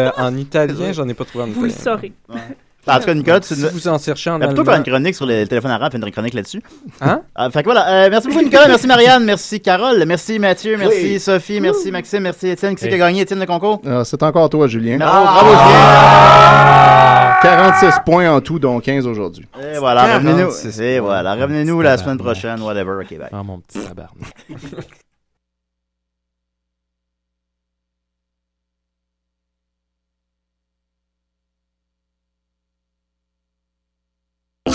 Euh, en italien, j'en ai pas trouvé en Vous le italien. saurez. En tout cas, Nicolas, tu Si nous... vous en cherchez en plutôt faire une chronique sur le téléphone arabe, faire une chronique là-dessus. Hein? Ah, fait que voilà, euh, merci beaucoup Nicolas, merci Marianne, merci Carole, merci Mathieu, merci Oui. Sophie, merci Maxime, merci Étienne. Qui c'est qui a gagné Étienne le concours? Ah, c'est encore toi, Julien. Bravo, bravo Julien. 46 points en tout, dont 15 aujourd'hui. Et voilà, revenez-nous. 46 Et voilà, revenez-nous la semaine prochaine, whatever, ok, bye. Ah, mon petit tabarnak.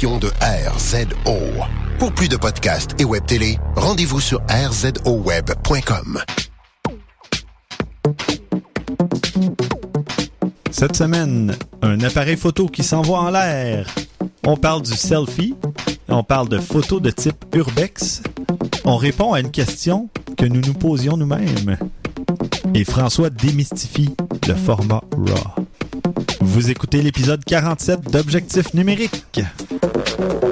De RZO. Pour plus de podcasts et web télé, rendez-vous sur rzoweb.com. Cette semaine, un appareil photo qui s'envoie en l'air. On parle du selfie. On parle de photos de type urbex. On répond à une question que nous nous posions nous-mêmes. Et François démystifie le format RAW. Vous écoutez l'épisode 47 d'Objectif numérique. Thank you.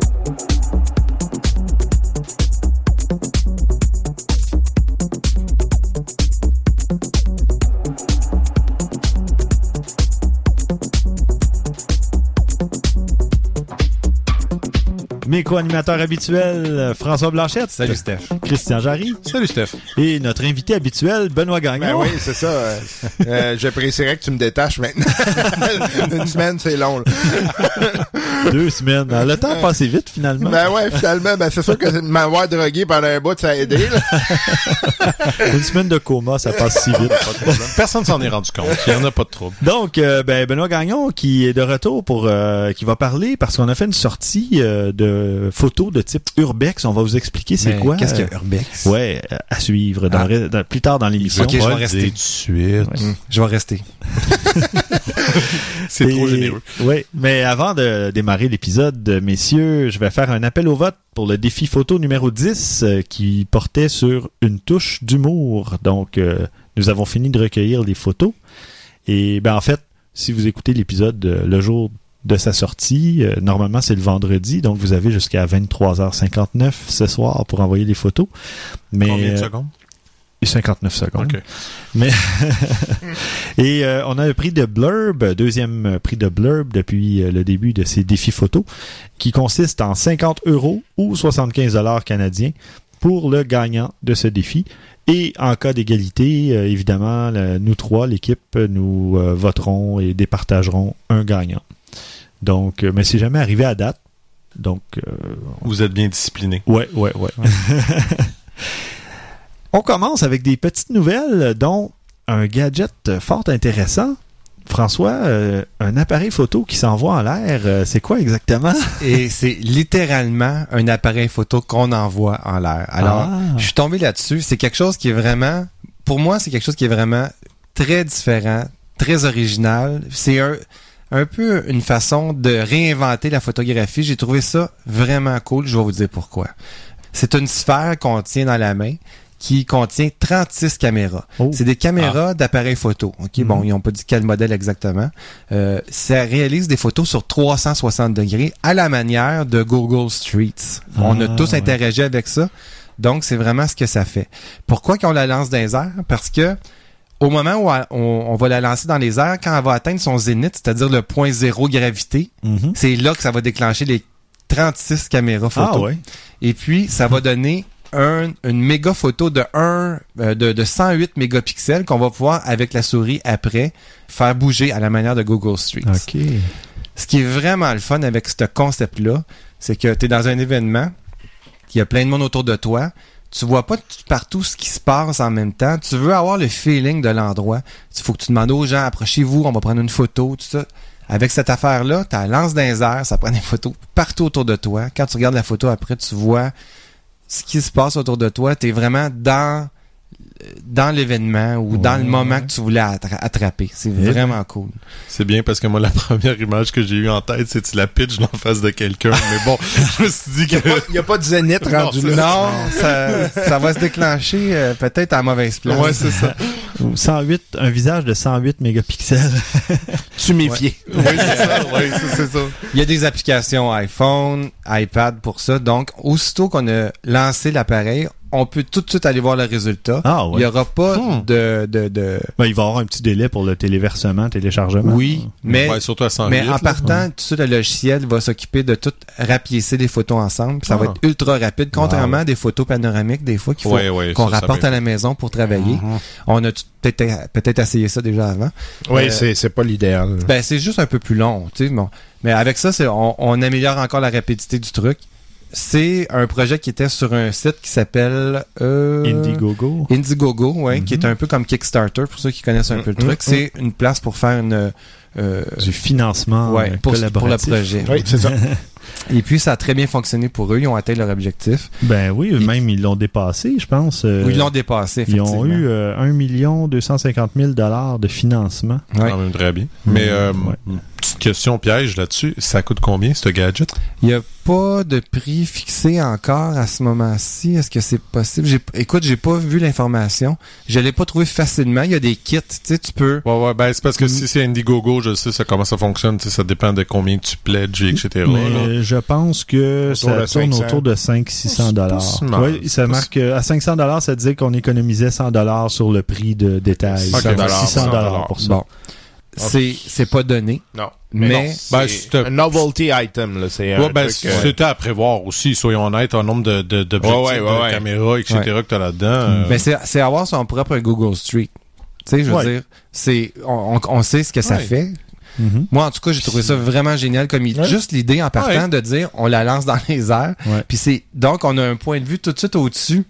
Mes co-animateurs habituels, François Blanchette. Salut Steph. Christian Jarry. Salut Steph. Et notre invité habituel, Benoît Gagnon. Ben oui, c'est ça. euh, euh, J'apprécierais que tu me détaches maintenant. Une semaine, c'est long. Deux semaines. Le temps a passé vite, finalement. Ben ouais, finalement, ben c'est sûr que m'avoir drogué pendant un bout, ça a aidé. Là. Une semaine de coma, ça passe si vite. Pas de problème. Personne s'en est rendu compte. Il n'y en a pas de trouble. Donc, euh, ben, Benoît Gagnon qui est de retour pour euh, qui va parler parce qu'on a fait une sortie euh, de photos de type urbex. On va vous expliquer c'est quoi. Qu'est-ce qu'il y euh, a Urbex? Ouais, euh, à suivre dans Ah. dans- plus tard dans l'émission. Ok, je vais rester tout de suite. Je vais rester. C'est trop généreux. Oui, mais avant de démarrer l'épisode, messieurs, je vais faire un appel au vote pour le défi photo numéro 10 euh, qui portait sur une touche d'humour. Donc, euh, nous avons fini de recueillir les photos. Et ben en fait, si vous écoutez l'épisode euh, le jour de sa sortie, euh, normalement c'est le vendredi, donc vous avez jusqu'à 23h59 ce soir pour envoyer les photos. Mais Combien de euh, secondes? Et 59 secondes. Mais et euh, on a le prix de Blurb, deuxième prix de Blurb depuis le début de ces défis photos, qui consiste en 50 euros ou 75 dollars canadiens pour le gagnant de ce défi. Et en cas d'égalité, évidemment, nous trois, l'équipe, nous voterons et départagerons un gagnant. Donc, euh, mais c'est jamais arrivé à date. Donc, euh, Vous êtes bien discipliné. Ouais, ouais, ouais. On commence avec des petites nouvelles, dont un gadget fort intéressant. François, euh, un appareil photo qui s'envoie en l'air, euh, c'est quoi exactement? Et c'est littéralement un appareil photo qu'on envoie en l'air. Alors, Ah. je suis tombé là-dessus. C'est quelque chose qui est vraiment, pour moi, c'est quelque chose qui est vraiment très différent, très original. C'est un, un peu une façon de réinventer la photographie. J'ai trouvé ça vraiment cool. Je vais vous dire pourquoi. C'est une sphère qu'on tient dans la main qui contient 36 caméras. Oh. C'est des caméras d'appareils photo. Ok, bon, ils n'ont pas dit quel modèle exactement. Euh, ça réalise des photos sur 360 degrés à la manière de Google Streets. On a Ah, tous ouais. interagi avec ça. Donc, c'est vraiment ce que ça fait. Pourquoi qu'on la lance dans les airs? Parce que au moment où on, on va la lancer dans les airs, quand elle va atteindre son zénith, c'est-à-dire le point zéro gravité, Mhm. c'est là que ça va déclencher les 36 caméras photo. Ah ouais. Et puis, ça va donner un, une méga photo de 1, euh, de, de 108 mégapixels qu'on va pouvoir, avec la souris après, faire bouger à la manière de Google Streets. OK. Ce qui est vraiment le fun avec ce concept-là, c'est que tu es dans un événement, il y a plein de monde autour de toi, tu vois pas partout ce qui se passe en même temps, tu veux avoir le feeling de l'endroit. Il faut que tu demandes aux gens, approchez-vous, on va prendre une photo, tout ça. Avec cette affaire-là, tu la lance dans les airs, ça prend des photos partout autour de toi. Quand tu regardes la photo après, tu vois ce qui se passe autour de toi. Tu es vraiment dans dans l'événement ou dans le moment que tu voulais attra- attraper. C'est vraiment cool. C'est bien parce que moi, la première image que j'ai eue en tête, c'est tu la pitch en face de quelqu'un? Mais bon, je me suis dit que... Il n'y a pas de zénith Non, rendu c'est là. Non, ça, ça va se déclencher euh, peut-être à mauvaise place. Ouais, c'est ça. Ou 108, un visage de 108 mégapixels. Tuméfié. Oui, c'est ça. Oui, c'est ça. Il y a des applications iPhone, iPad pour ça. Donc, aussitôt qu'on a lancé l'appareil, on peut tout de suite aller voir le résultat. Ah Il n'y aura pas Hmm. de, de, de... Ben, il va y avoir un petit délai pour le téléversement, téléchargement. Oui, mais, Ouais, surtout à 108. mais en là. partant, tout de suite, le logiciel va s'occuper de tout rapiécer les photos ensemble. ça va Ah. être ultra rapide, contrairement à des photos panoramiques, des fois, qu'il faut Ouais, ouais, qu'on rapporte à la maison pour travailler. On a tout- peut-être essayé ça déjà avant. Oui, Euh, c'est c'est pas l'idéal. Ben, c'est juste un peu plus long, tu sais. Bon. Mais avec ça, c'est, on, on améliore encore la rapidité du truc. C'est un projet qui était sur un site qui s'appelle euh, Indiegogo. Indiegogo, ouais, Mhm. qui est un peu comme Kickstarter pour ceux qui connaissent un peu le Mhm. truc. C'est une place pour faire une euh, Du financement ouais, euh, pour, pour le projet. Oui, c'est ça. Et puis ça a très bien fonctionné pour eux. Ils ont atteint leur objectif. Ben oui, même ils l'ont dépassé, je pense. euh, Ou ils l'ont dépassé. Ils ont effectivement. eu euh, 1 250 000 dollars de financement. Ouais. Quand même très bien. Mm. Mais euh, Ouais. petite question piège là-dessus. Ça coûte combien, ce gadget? Il n'y a pas de prix fixé encore à ce moment-ci. Est-ce que c'est possible? J'ai, écoute, j'ai pas vu l'information. Je l'ai pas trouvé facilement. Il y a des kits. Tu sais, tu peux. Ouais, ouais, ben c'est parce que Mm. si c'est Indiegogo, je sais ça, comment ça fonctionne. tu sais, Ça dépend de combien tu pledges, etc. Mais là. Je pense que Autour ça de tourne 500. autour de 500-600 dollars. Oui, ça marque euh, à 500 dollars, ça disait qu'on économisait 100 dollars sur le prix de détail. Ok, Ça fait dollars, 600 dollars pour ça. Bon. C'est, c'est pas donné. Non. Mais- Ben, c'est un- novelty item. Là. C'est Ouais, ben, euh, c'était à prévoir aussi, soyons honnêtes, un nombre de, de, d'objectifs, Ouais, ouais, ouais, de ouais. caméras, etc. que t'as là-dedans. euh, Mais c'est, c'est avoir son propre Google Street. Tu sais, je veux Ouais. dire, c'est, on, sait ce que ça Ouais. Mhm. Moi, en tout cas, j'ai trouvé ça vraiment génial comme idée. Ouais. Juste l'idée en partant Ouais. de dire, on la lance dans les airs. Ouais. Puis c'est, donc, on a un point de vue tout de suite au-dessus.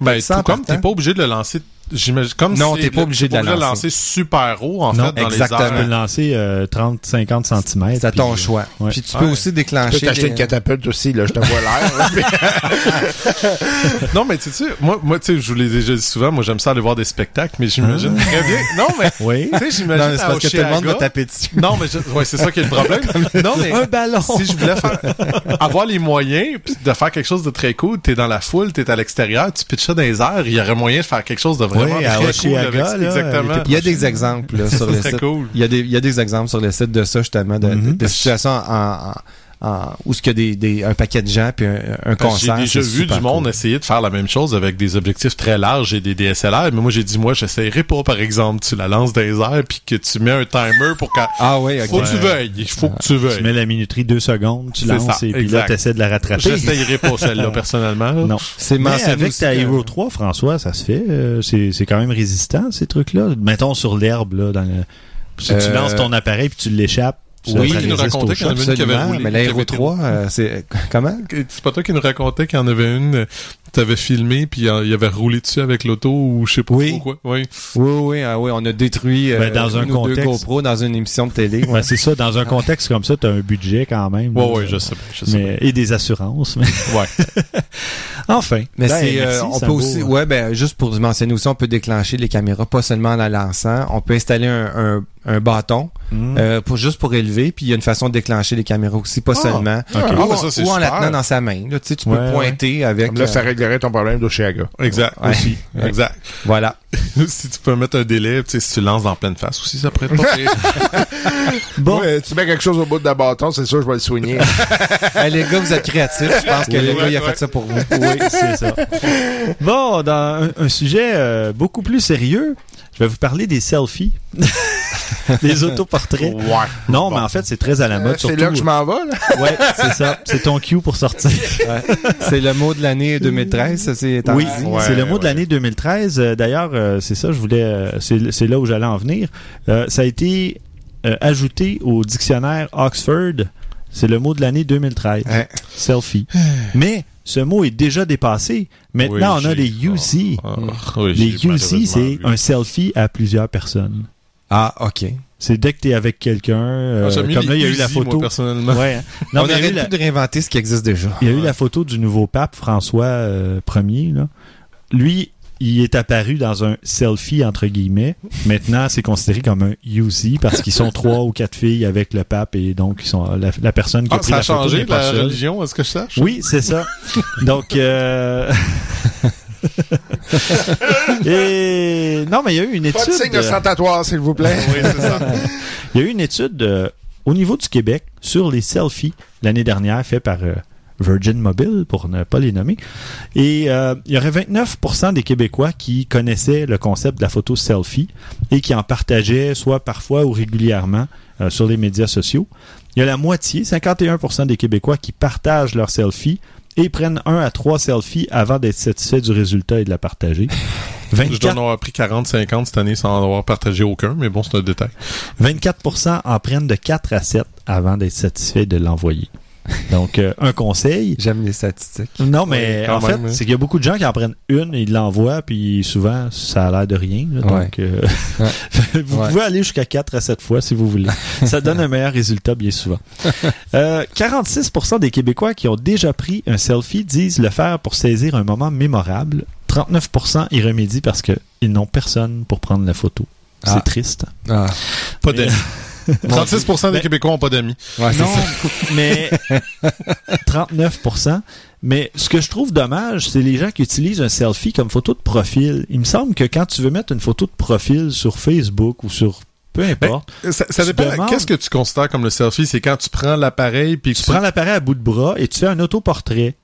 Ben, tout comme t'es pas obligé de le lancer, j'imagine, comme Non, si t'es pas le- obligé de la lancer. super haut, en Non, fait, dans exactement. les Tu peux le lancer euh, 30-50 cm. C'est à ton choix. ouais. Puis tu peux Ouais. aussi Tu déclencher. peux t'acheter des- une catapulte aussi, là, je te vois l'air. Non, mais tu sais, moi, moi tu sais, je vous l'ai déjà dit souvent, moi, j'aime ça aller voir des spectacles, mais j'imagine très bien. Non, mais, Oui. tu sais, j'imagine c'est parce que tout le monde va taper dessus. Non, mais je- ouais, c'est ça qui est le problème. non, mais Un ballon. si je voulais faire, avoir les moyens puis de faire quelque chose de très cool, t'es dans la foule, t'es à l'extérieur, tu pitches ça dans les airs, il y aurait moyen de faire quelque chose de vraiment Oui, à très cool Oshéaga, avec ça. là, Exactement. Il y a des exemples là, sur le site. cool. Il y, a des, il y a des exemples sur le site de ça, justement, de, de- Mhm. de situations en, en, en- où ce qu'il y a des, des- un paquet de gens puis un, un que concert. J'ai déjà vu du monde cool. essayer de faire la même chose avec des objectifs très larges et des DSLR, mais moi j'ai dit moi j'essayerai pas par exemple tu la lances dans les airs puis que tu mets un timer pour qu'à Ah oui, ok. faut que tu veilles, il faut que tu Tu veuilles. mets la minuterie deux secondes, tu lances ça, et puis exact. là, tu essaies de la rattraper. J'essayerai pas celle-là personnellement. là. Non. C'est Mais avec ta que- Hero 3, François, ça se fait. euh, c'est c'est quand même résistant, ces trucs-là. Mettons sur l'herbe, là, dans le... Si tu Euh, lances ton appareil puis tu l'échappes, Oui, qui nous au qu'il y en avait une qui avait roulé, mais l'Aéro avait 3, euh, c'est comment? C'est pas toi qui nous racontais qu'il y en avait une, euh, t'avais filmé puis euh, il avait roulé dessus avec l'auto ou je sais pas Oui. trop quoi. Oui. Oui, oui, ah oui, on a détruit euh, Ben, dans un ou deux GoPro dans une émission de télé. Ouais, c'est ça. Dans un contexte comme ça, tu as un budget quand même. Ouais, là. ouais, je sais je sais Mais, et des assurances. Mais... Ouais. enfin. Mais Ben, c'est, euh, on peut beau, aussi, euh, ouais, ben, juste pour mentionner aussi, on peut déclencher les caméras pas seulement en la lançant. On peut installer un, un, un bâton hmm. euh, pour juste pour élever, puis il y a une façon de déclencher les caméras aussi, pas seulement. ok. Ou, Ah, ben en- ça, ou en la tenant dans sa main. Là, tu sais, tu peux Ouais, pointer avec. Comme là, ça euh, réglerait ton problème d'Oshiaga. Exact. Ouais. Aussi. Ouais. Exact. voilà. si tu peux mettre un délai, tu sais, si tu lances dans pleine face aussi, ça pourrait être pas pire. Bon. Ouais, tu mets quelque chose au bout de la bâton, c'est sûr, je vais le soigner. Hey, les gars, vous êtes créatifs. Je pense que Oui, le gars, il a fait ça pour vous. Oui, c'est ça. Bon, dans un, un sujet euh, beaucoup plus sérieux, je vais vous parler des selfies. des autoportraits. ouais. Non, Bon. mais en fait, c'est très à la Euh, mode. c'est là que je m'en vais, là. Ouais, c'est ça. C'est ton cue pour sortir. Ouais. C'est le mot de l'année 2013, ça, c'est Oui. Ouais, c'est le mot de l'année 2013. Euh, D'ailleurs, euh, c'est ça, je voulais, euh, c'est là où j'allais en venir. Euh, ça a été euh, ajouté au dictionnaire Oxford. C'est le mot de l'année 2013. Ouais. Selfie. Mais ce mot est déjà dépassé. Maintenant, Oui, on a les UC. Ah, oui, les UC, c'est un selfie à plusieurs personnes. Ah, ok. C'est dès que t'es avec quelqu'un. euh, Ah, mieux comme là, il y a eu la moi, photo. personnellement. Ouais. Non, on mais arrête la- plus de réinventer ce qui existe déjà. Il y a eu la photo du nouveau pape François euh, Ier. Là. Lui, il est apparu dans un selfie entre guillemets. Maintenant, c'est considéré comme un UC parce qu'ils sont trois ou quatre filles avec le pape et donc ils sont la, la personne qui a Ah, pris ça a la photo changé la seule. religion, est-ce que je sache? Oui, c'est ça. Donc euh... et non, mais il y a eu une Pas de étude. signe ostentatoire, s'il vous plaît. Oui, c'est ça. Il y a eu une étude euh, au niveau du Québec sur les selfies l'année dernière fait par euh, Virgin Mobile, pour ne pas les nommer. Et euh, il y aurait 29% des Québécois qui connaissaient le concept de la photo selfie et qui en partageaient soit parfois ou régulièrement euh, sur les médias sociaux. Il y a la moitié, 51% des Québécois qui partagent leurs selfies et prennent un à trois selfies avant d'être satisfaits du résultat et de la partager. Je dois 24 en avoir pris 40-50 cette année sans en avoir partagé aucun, mais bon, c'est un détail. 24 en prennent de 4 à 7 avant d'être satisfaits de l'envoyer. Donc, euh, un conseil. J'aime les statistiques. Non, mais en même, fait, hein. c'est qu'il y a beaucoup de gens qui en prennent une et ils l'envoient, puis souvent, ça a l'air de rien. là. Donc, euh, vous pouvez aller jusqu'à 4 à 7 fois si vous voulez. ça donne un meilleur résultat bien souvent. Euh, 46% des Québécois qui ont déjà pris un selfie disent le faire pour saisir un moment mémorable. 39% y remédient parce qu'ils n'ont personne pour prendre la photo. C'est Ah. triste. Ah. Pas d'amis. 36% des Ben- Québécois ont pas d'amis. Ouais, non, ça. mais 39% Mais ce que je trouve dommage, c'est les gens qui utilisent un selfie comme photo de profil. Il me semble que quand tu veux mettre une photo de profil sur Facebook ou sur peu importe, Ça, ça Tu dépend. demandes- Qu'est-ce que tu considères comme le selfie? C'est quand tu prends l'appareil puis que tu prends l'appareil à bout de bras et tu fais un autoportrait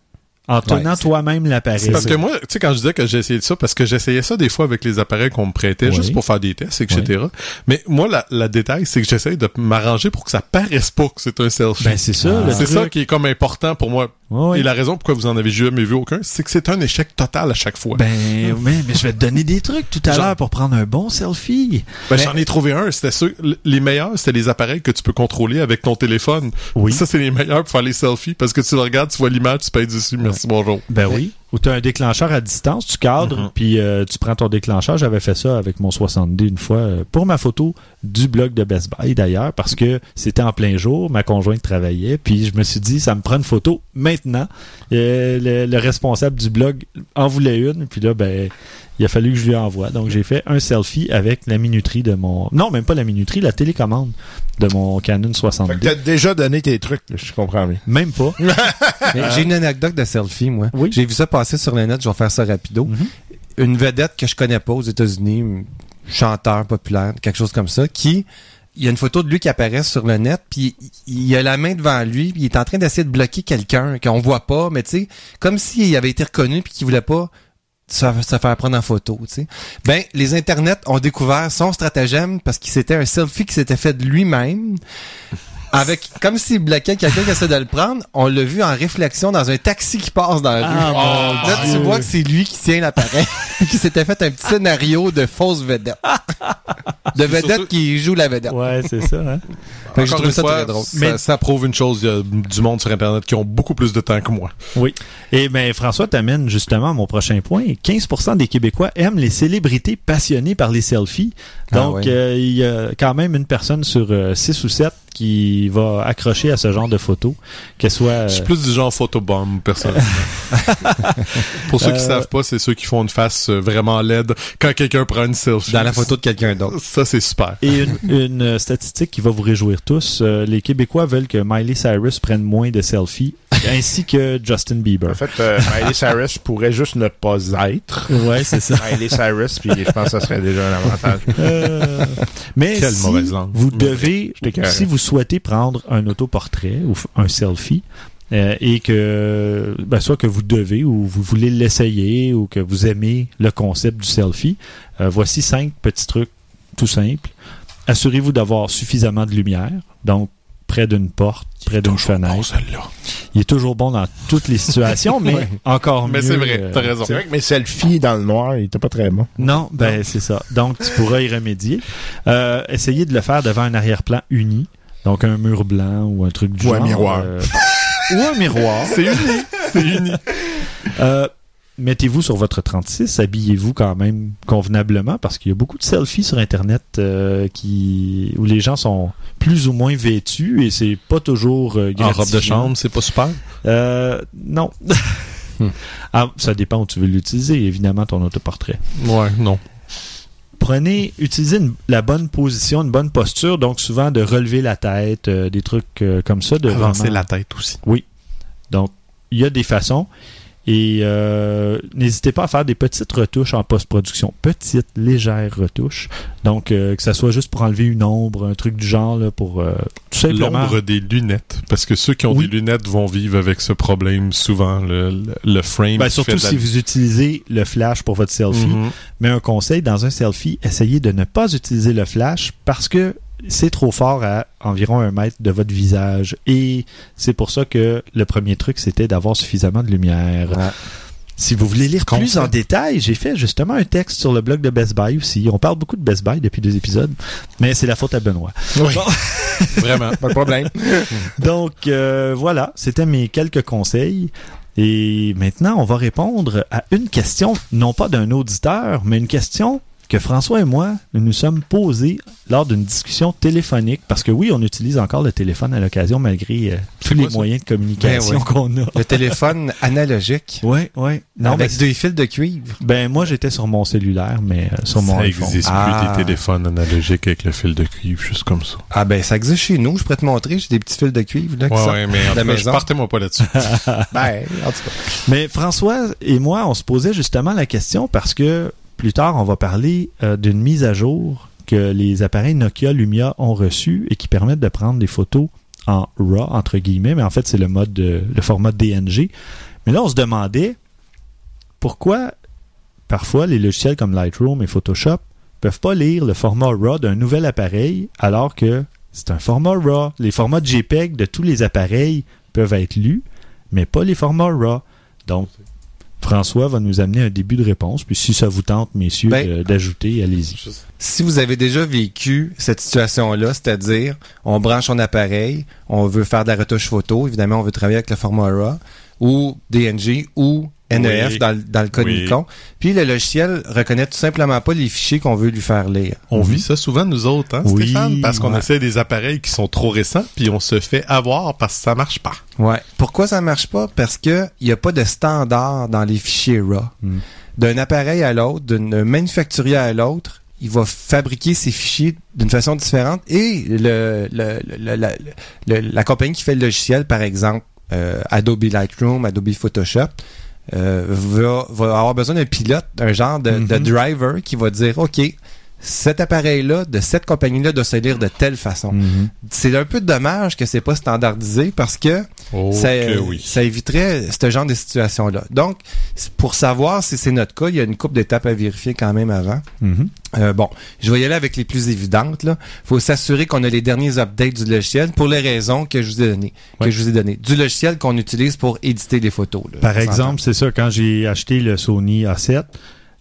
en tenant toi-même l'appareil. Parce que moi, tu sais, quand je disais que j'ai essayé ça, parce que j'essayais ça des fois avec les appareils qu'on me prêtait, Oui. juste pour faire des tests, etc. Mais moi, la, la détail, c'est que j'essaye de m'arranger pour que ça paraisse pas que c'est un selfie. Ben, c'est ça, le c'est ça qui est comme important pour moi. Ouais. Et la raison pourquoi vous en avez jamais vu aucun, c'est que c'est un échec total à chaque fois. Ben, mais, mais je vais te donner des trucs tout à l'heure pour prendre un bon selfie. Ben, j'en ai trouvé un. C'était sûr. l- Les meilleurs, c'était les appareils que tu peux contrôler avec ton téléphone. Oui. Ça, c'est les meilleurs pour faire les selfies parce que tu le regardes, tu vois l'image, tu payes dessus. Merci, bonjour. Ben oui. Ou tu as un déclencheur à distance, tu cadres, Mhm. puis euh, tu prends ton déclencheur. J'avais fait ça avec mon 60D une fois euh, pour ma photo du blog de Best Buy d'ailleurs, parce que c'était en plein jour, ma conjointe travaillait, puis je me suis dit, ça me prend une photo maintenant. Euh, le, le responsable du blog en voulait une, puis là, ben, il a fallu que je lui envoie. Donc j'ai fait un selfie avec la minuterie de mon... Non, même pas la minuterie, la télécommande de mon Canon Fait que 60D. t'as déjà donné tes trucs, là, je comprends bien. Même pas. J'ai une anecdote de selfie, moi. Oui. J'ai vu ça passer sur le net, je vais faire ça rapido. Mhm. Une vedette que je connais pas aux États-Unis, un chanteur populaire, quelque chose comme ça, qui il y a une photo de lui qui apparaît sur le net, puis il il a la main devant lui, puis il est en train d'essayer de bloquer quelqu'un qu'on voit pas, mais tu sais, comme s'il avait été reconnu puis qu'il voulait pas se, faire prendre en photo, tu. Ben, les internets ont découvert son stratagème parce qu'il s'était un selfie qui s'était fait de lui-même. Avec, comme s'il bloquait quelqu'un qui essaie de le prendre, on l'a vu en réflexion dans un taxi qui passe dans la rue. Ah, mon Là, tu Dieu. vois que c'est lui qui tient l'appareil, qui s'était fait un petit scénario de fausse vedette. De vedette surtout- qui joue la vedette. Ouais, c'est ça. Hein? Fait que ça fois, très drôle. Ça, Mais- ça prouve une chose, il y a du monde sur Internet qui ont beaucoup plus de temps que moi. Oui. Et ben François t'amène justement à mon prochain point. 15% des Québécois aiment les célébrités passionnées par les selfies. Ah Donc ouais. euh, il y a quand même une personne sur 6 ou 7 qui va accrocher à ce genre de photos, qu'elle soit euh, Je suis plus du genre photobomb, personnellement. Pour ceux qui Euh, savent pas, c'est ceux qui font une face euh, vraiment laide quand quelqu'un prend une selfie. Dans la photo de quelqu'un d'autre. Ça, c'est super. Et une, une, statistique qui va vous réjouir tous, euh, les Québécois veulent que Miley Cyrus prenne moins de selfies, ainsi que Justin Bieber. En fait, euh, Miley Cyrus pourrait juste ne pas être Ouais, c'est ça. Miley Cyrus, puis je pense que ça serait déjà un avantage. Euh, mais Quelle si mauvaise langue. vous devez, si vous souhaitez prendre un autoportrait ou un selfie, euh, et que ben, soit que vous devez ou vous voulez l'essayer ou que vous aimez le concept du selfie, euh, voici cinq petits trucs tout simples. Assurez-vous d'avoir suffisamment de lumière, donc près d'une porte, près d'une fenêtre. Il est toujours bon dans toutes les situations, mais encore Mais mieux. c'est vrai, euh, t'as raison. C'est vrai que mes selfies dans le noir, il était pas très bon. non, ben c'est ça. Donc tu pourras y remédier. Euh, essayez de le faire devant un arrière-plan uni, donc un mur blanc ou un truc du Ou genre. un miroir. euh, ou un miroir. C'est uni. C'est uni. Euh, Mettez-vous sur votre 36, habillez-vous quand même convenablement parce qu'il y a beaucoup de selfies sur Internet euh, qui où les gens sont plus ou moins vêtus et c'est pas toujours euh, En robe de chambre, c'est pas super? Euh, non. ah, ça dépend où tu veux l'utiliser, évidemment, ton autoportrait. Ouais, non. prenez, utilisez une- la bonne position, une bonne posture, donc souvent de relever la tête, euh, des trucs comme ça. De Avancer vraiment- la tête aussi. Donc, il y a des façons. Et euh, n'hésitez pas à faire des petites retouches en post-production. Petites, légères retouches. Donc, euh, que ça soit juste pour enlever une ombre, un truc du genre, là, pour euh, tout simplement... L'ombre des lunettes. Parce que ceux qui ont Oui. des lunettes vont vivre avec ce problème souvent. Le, le, le frame. Ben, surtout la- si vous utilisez le flash pour votre selfie. Mhm. Mais un conseil, dans un selfie, essayez de ne pas utiliser le flash parce que c'est trop fort à environ un mètre de votre visage. Et c'est pour ça que le premier truc, c'était d'avoir suffisamment de lumière. Ouais. Si vous voulez lire plus en détail, j'ai fait justement un texte sur le blog de Best Buy aussi. On parle beaucoup de Best Buy depuis deux épisodes, mais c'est la faute à Benoît. Oui. Bon. Vraiment. Pas de problème. Donc euh, voilà, c'était mes quelques conseils. Et maintenant, on va répondre à une question, non pas d'un auditeur, mais une question que François et moi nous nous sommes posés lors d'une discussion téléphonique. Parce que oui, on utilise encore le téléphone à l'occasion malgré euh, tous les ça? moyens de communication Ben oui. qu'on a. Le téléphone analogique. Ouais, ouais. Non, avec mais deux fils de cuivre. ben moi j'étais sur mon cellulaire, mais euh, sur mon Ça iPhone. existe Ah. plus des téléphones analogiques avec le fil de cuivre, juste comme ça. Ah ben ça existe chez nous, je pourrais te montrer, j'ai des petits fils de cuivre là, qui Ouais, ouais, mais en de la tout cas, je maison. partez-moi pas là-dessus. Ben, en tout cas. Mais François et moi, on se posait justement la question parce que plus tard, on va parler euh, d'une mise à jour que les appareils Nokia Lumia ont reçu et qui permettent de prendre des photos en RAW, entre guillemets, mais en fait, c'est le mode, format DNG. Mais là, on se demandait pourquoi parfois les logiciels comme Lightroom et Photoshop peuvent pas lire le format RAW d'un nouvel appareil alors que c'est un format RAW. Les formats JPEG de tous les appareils peuvent être lus, mais pas les formats RAW. Donc, François va nous amener un début de réponse, puis si ça vous tente, messieurs, Ben, de- d'ajouter, allez-y. Si vous avez déjà vécu cette situation-là, c'est-à-dire on branche son appareil, on veut faire de la retouche photo, évidemment on veut travailler avec le format RAW ou DNG ou NEF Oui. dans, le- dans le cas de Oui. Nikon. Puis le logiciel reconnaît tout simplement pas les fichiers qu'on veut lui faire lire. On vit ça souvent, nous autres, hein, Oui, Stéphane? Parce qu'on ouais. essaie des appareils qui sont trop récents, puis on se fait avoir parce que ça marche pas. Ouais. Pourquoi ça marche pas? Parce que il n'y a pas de standard dans les fichiers RAW. Mm. D'un appareil à l'autre, d'un manufacturier à l'autre, il va fabriquer ses fichiers d'une façon différente et le, le- le- la- le- la compagnie qui fait le logiciel, par exemple, euh, Adobe Lightroom, Adobe Photoshop, va, va avoir besoin d'un pilote, un genre de, de Mhm. driver qui va dire, OK, cet appareil-là, de cette compagnie-là, doit se lire de telle façon. Mhm. C'est un peu dommage que c'est pas standardisé parce que Oh, ça, que oui. ça éviterait ce genre de situation-là. Donc, pour savoir si c'est notre cas, il y a une couple d'étapes à vérifier quand même avant. Mhm. Euh, bon, je vais y aller avec les plus évidentes. Il faut s'assurer qu'on a les derniers updates du logiciel pour les raisons que je vous ai données. Ouais. Que je vous ai données. Du logiciel qu'on utilise pour éditer les photos. là. Par exemple, c'est ça, quand j'ai acheté le Sony A7,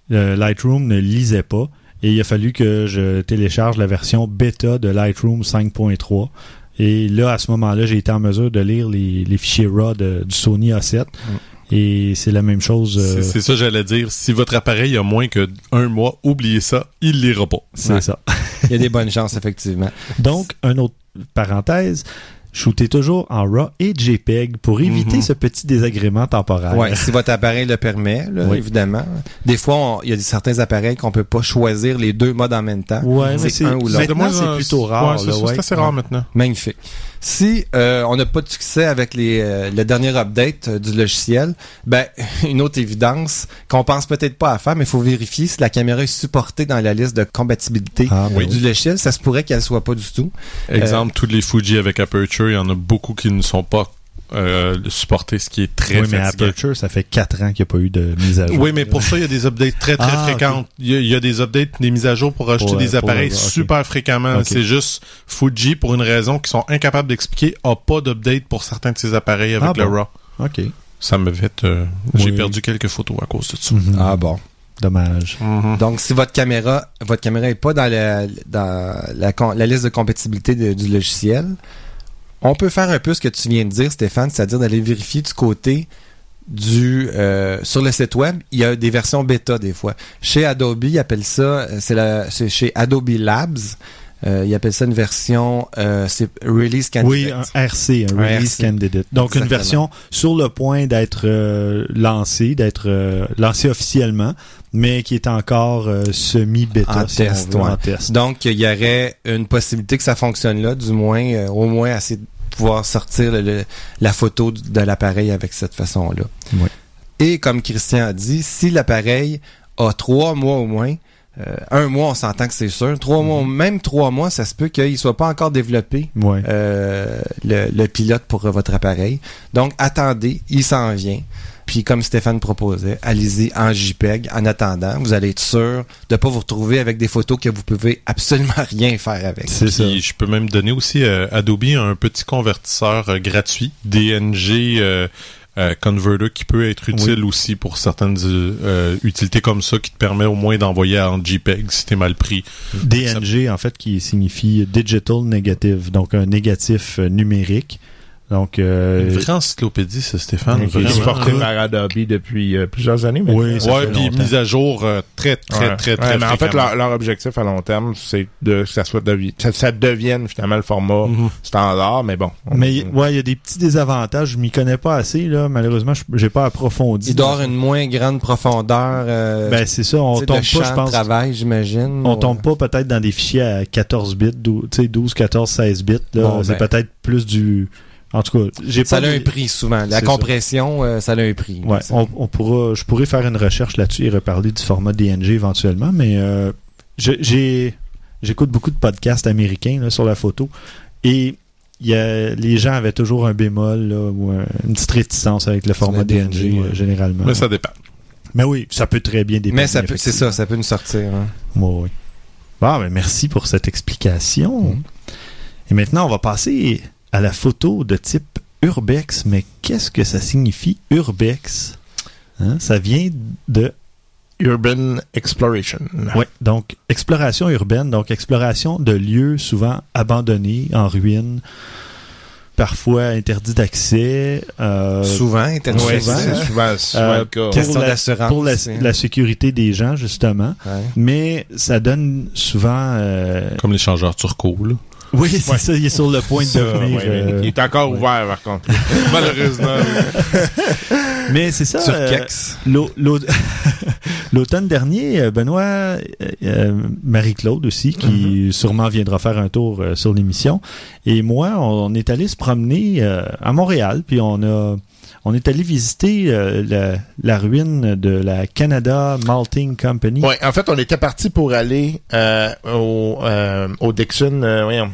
le Lightroom ne lisait pas et il a fallu que je télécharge la version bêta de Lightroom 5.3. Et là, à ce moment-là, j'ai été en mesure de lire les, les fichiers RAW de- du Sony A7. Et c'est la même chose. euh, C'est c'est ça, j'allais dire. Si votre appareil a moins que un mois, oubliez ça, il lira pas. c'est Ouais. ça. Il y a des bonnes chances, effectivement. Donc, un autre parenthèse, shootez toujours en RAW et JPEG pour éviter Mhm. ce petit désagrément temporaire. Ouais, si votre appareil le permet, là, Oui. évidemment. Des fois, il y a des- certains appareils qu'on peut pas choisir les deux modes en même temps. Ouais, mais C'est un ou l'autre. maintenant, c'est plutôt rare. Ouais, c'est ouais. assez rare maintenant. Magnifique. Si euh, on n'a pas de succès avec les, euh, le dernier update euh, du logiciel, ben une autre évidence qu'on pense peut-être pas à faire, mais il faut vérifier si la caméra est supportée dans la liste de compatibilité Ah, ben Oui. du logiciel. Ça se pourrait qu'elle soit pas du tout. Exemple, tous les Fuji avec Aperture, il y en a beaucoup qui ne sont pas euh, supportés, ce qui est très Oui, mais. Aperture, ça fait 4 ans qu'il n'y a pas eu de mise à jour. Oui, mais pour ça, il y a des updates très, très Ah, fréquentes. Il, y a, il y a des updates, des mises à jour pour acheter Pour, des appareils pour, super fréquemment. C'est juste Fuji, pour une raison qu'ils sont incapables d'expliquer, a pas d'update pour certains de ses appareils avec Ah le bon? RAW. OK. Ça me fait... euh, J'ai perdu quelques photos à cause de ça. Mhm. Ah bon. Dommage. Mhm. Donc si votre caméra, votre caméra est pas dans la dans la, con- la liste de compatibilité de- du logiciel, on peut faire un peu ce que tu viens de dire, Stéphane, c'est-à-dire d'aller vérifier du côté du euh, sur le site web, il y a des versions bêta des fois. Chez Adobe, ils appellent ça, euh, c'est chez Adobe Labs, euh, ils appellent ça une version, euh, c'est release candidate. Oui, un RC, un Un Release RC. Candidate. Donc, une version sur le point d'être euh, lancée, d'être euh, lancée officiellement, mais qui est encore euh, semi-bêta. En si test, veut, ouais. en test. Donc, il y aurait une possibilité que ça fonctionne là, du moins, au moins assez de pouvoir sortir le- le- la photo de l'appareil avec cette façon-là. Ouais. Et comme Christian a dit, si l'appareil a trois mois au moins, euh, un mois, on s'entend que c'est sûr. Trois mois, même trois mois, ça se peut qu'il soit pas encore développé Ouais. euh, le, le pilote pour votre appareil. Donc, attendez, il s'en vient. Puis, comme Stéphane proposait, allez-y en JPEG. En attendant, vous allez être sûr de pas vous retrouver avec des photos que vous pouvez absolument rien faire avec. C'est ça. Je peux même donner aussi euh, Adobe un petit convertisseur euh, gratuit DNG euh, converter qui peut être utile aussi pour certaines euh, utilités comme ça qui te permet au moins d'envoyer en JPEG si t'es mal pris. DNG, en fait, qui signifie Digital Negative, donc un négatif euh, numérique. Donc, euh, Une vraie encyclopédie, ça, Stéphane. Qui est supporté par Adobe depuis euh, plusieurs années. maintenant. Oui, ça Ouais, puis mise à jour euh, très, très, Ouais. très, Ouais, très, mais en fait, leur, leur objectif à long terme, c'est de que ça soit devi- ça, ça devienne finalement le format Mhm. standard, mais bon. on- mais ouais, il y a des petits désavantages. Je m'y connais pas assez, là. Malheureusement, je- j'ai pas approfondi. Il avoir une moins grande profondeur euh, Ben, c'est ça. On tombe de pas, je de pense. travail, j'imagine. On ou- tombe pas peut-être dans des fichiers à 14 bits, dou- tu sais, 12, 14, 16 bits. Là, Bon, c'est ben. peut-être plus du. En tout cas, j'ai Ça pas. a un prix souvent. La compression, euh, ça a un prix. Ouais, on, on pourra, je pourrais faire une recherche là-dessus et reparler du format DNG éventuellement, mais euh, j'ai, j'écoute beaucoup de podcasts américains là, sur la photo et il y a, les gens avaient toujours un bémol là, ou un- une petite réticence avec le format DNG, DNG, euh, ouais. généralement. Mais ça dépend. Mais oui, ça peut très bien dépendre. Mais ça peut, c'est ça, ça peut nous sortir. hein. Ouais, ouais. Bon, ben merci pour cette explication. Mhm. Et maintenant, on va passer à la photo de type urbex. Mais qu'est-ce que ça signifie urbex? Hein, Ça vient de Urban Exploration. Ouais, donc exploration urbaine, donc exploration de lieux souvent abandonnés, en ruine, parfois interdits d'accès. euh, Souvent, interdit. Ouais, souvent, hein. souvent, souvent Euh, le cas. Question Pour la- d'assurance. pour la, hein. la sécurité des gens, justement. Ouais. Mais ça donne souvent... euh, Comme l'échangeur turco, là. Oui, c'est Ouais. ça, il est sur le point de Ça, devenir... ouais, euh, Il est encore ouais. ouvert, par contre. Malheureusement. Mais c'est ça... euh, l'au- l'au- L'automne dernier, euh, Benoît, euh, euh, Marie-Claude aussi, qui sûrement viendra faire un tour euh, sur l'émission, et moi, on, est allé se promener euh, à Montréal, puis on a on est allé visiter euh, la, ruine de la Canada Malting Company. Ouais, en fait, on était parti pour aller euh, au, euh, au Dixon. voyons,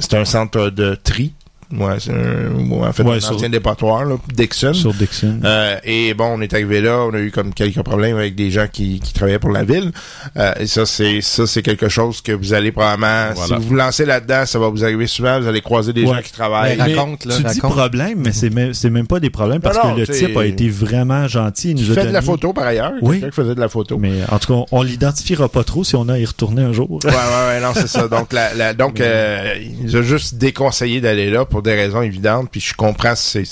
c'est un centre de tri. Ouais, c'est un, ouais, en fait, Ouais, un sur- ancien dépotoir, là, Dixon. Sur Dixon. Euh, et bon, on est arrivé là, on a eu comme quelques problèmes avec des gens qui, qui travaillaient pour la ville. Euh, et ça, c'est ça, c'est quelque chose que vous allez probablement, Voilà. si vous vous lancez là-dedans, ça va vous arriver souvent. Vous allez croiser des Ouais. gens qui travaillent. Mais raconte, là, tu dis raconte. problème, mais c'est même, c'est même pas des problèmes parce Non, non, que le type a été vraiment gentil. Il nous a fait de la photo par ailleurs. Oui. Quelqu'un qui faisait de la photo. Mais en tout cas, on, on l'identifiera pas trop si on a à y retourner un jour. Ouais, ouais, ouais, non, c'est ça. Donc, la, la- donc euh, il nous a juste déconseillé d'aller là pour des raisons évidentes. Puis je comprends c'est,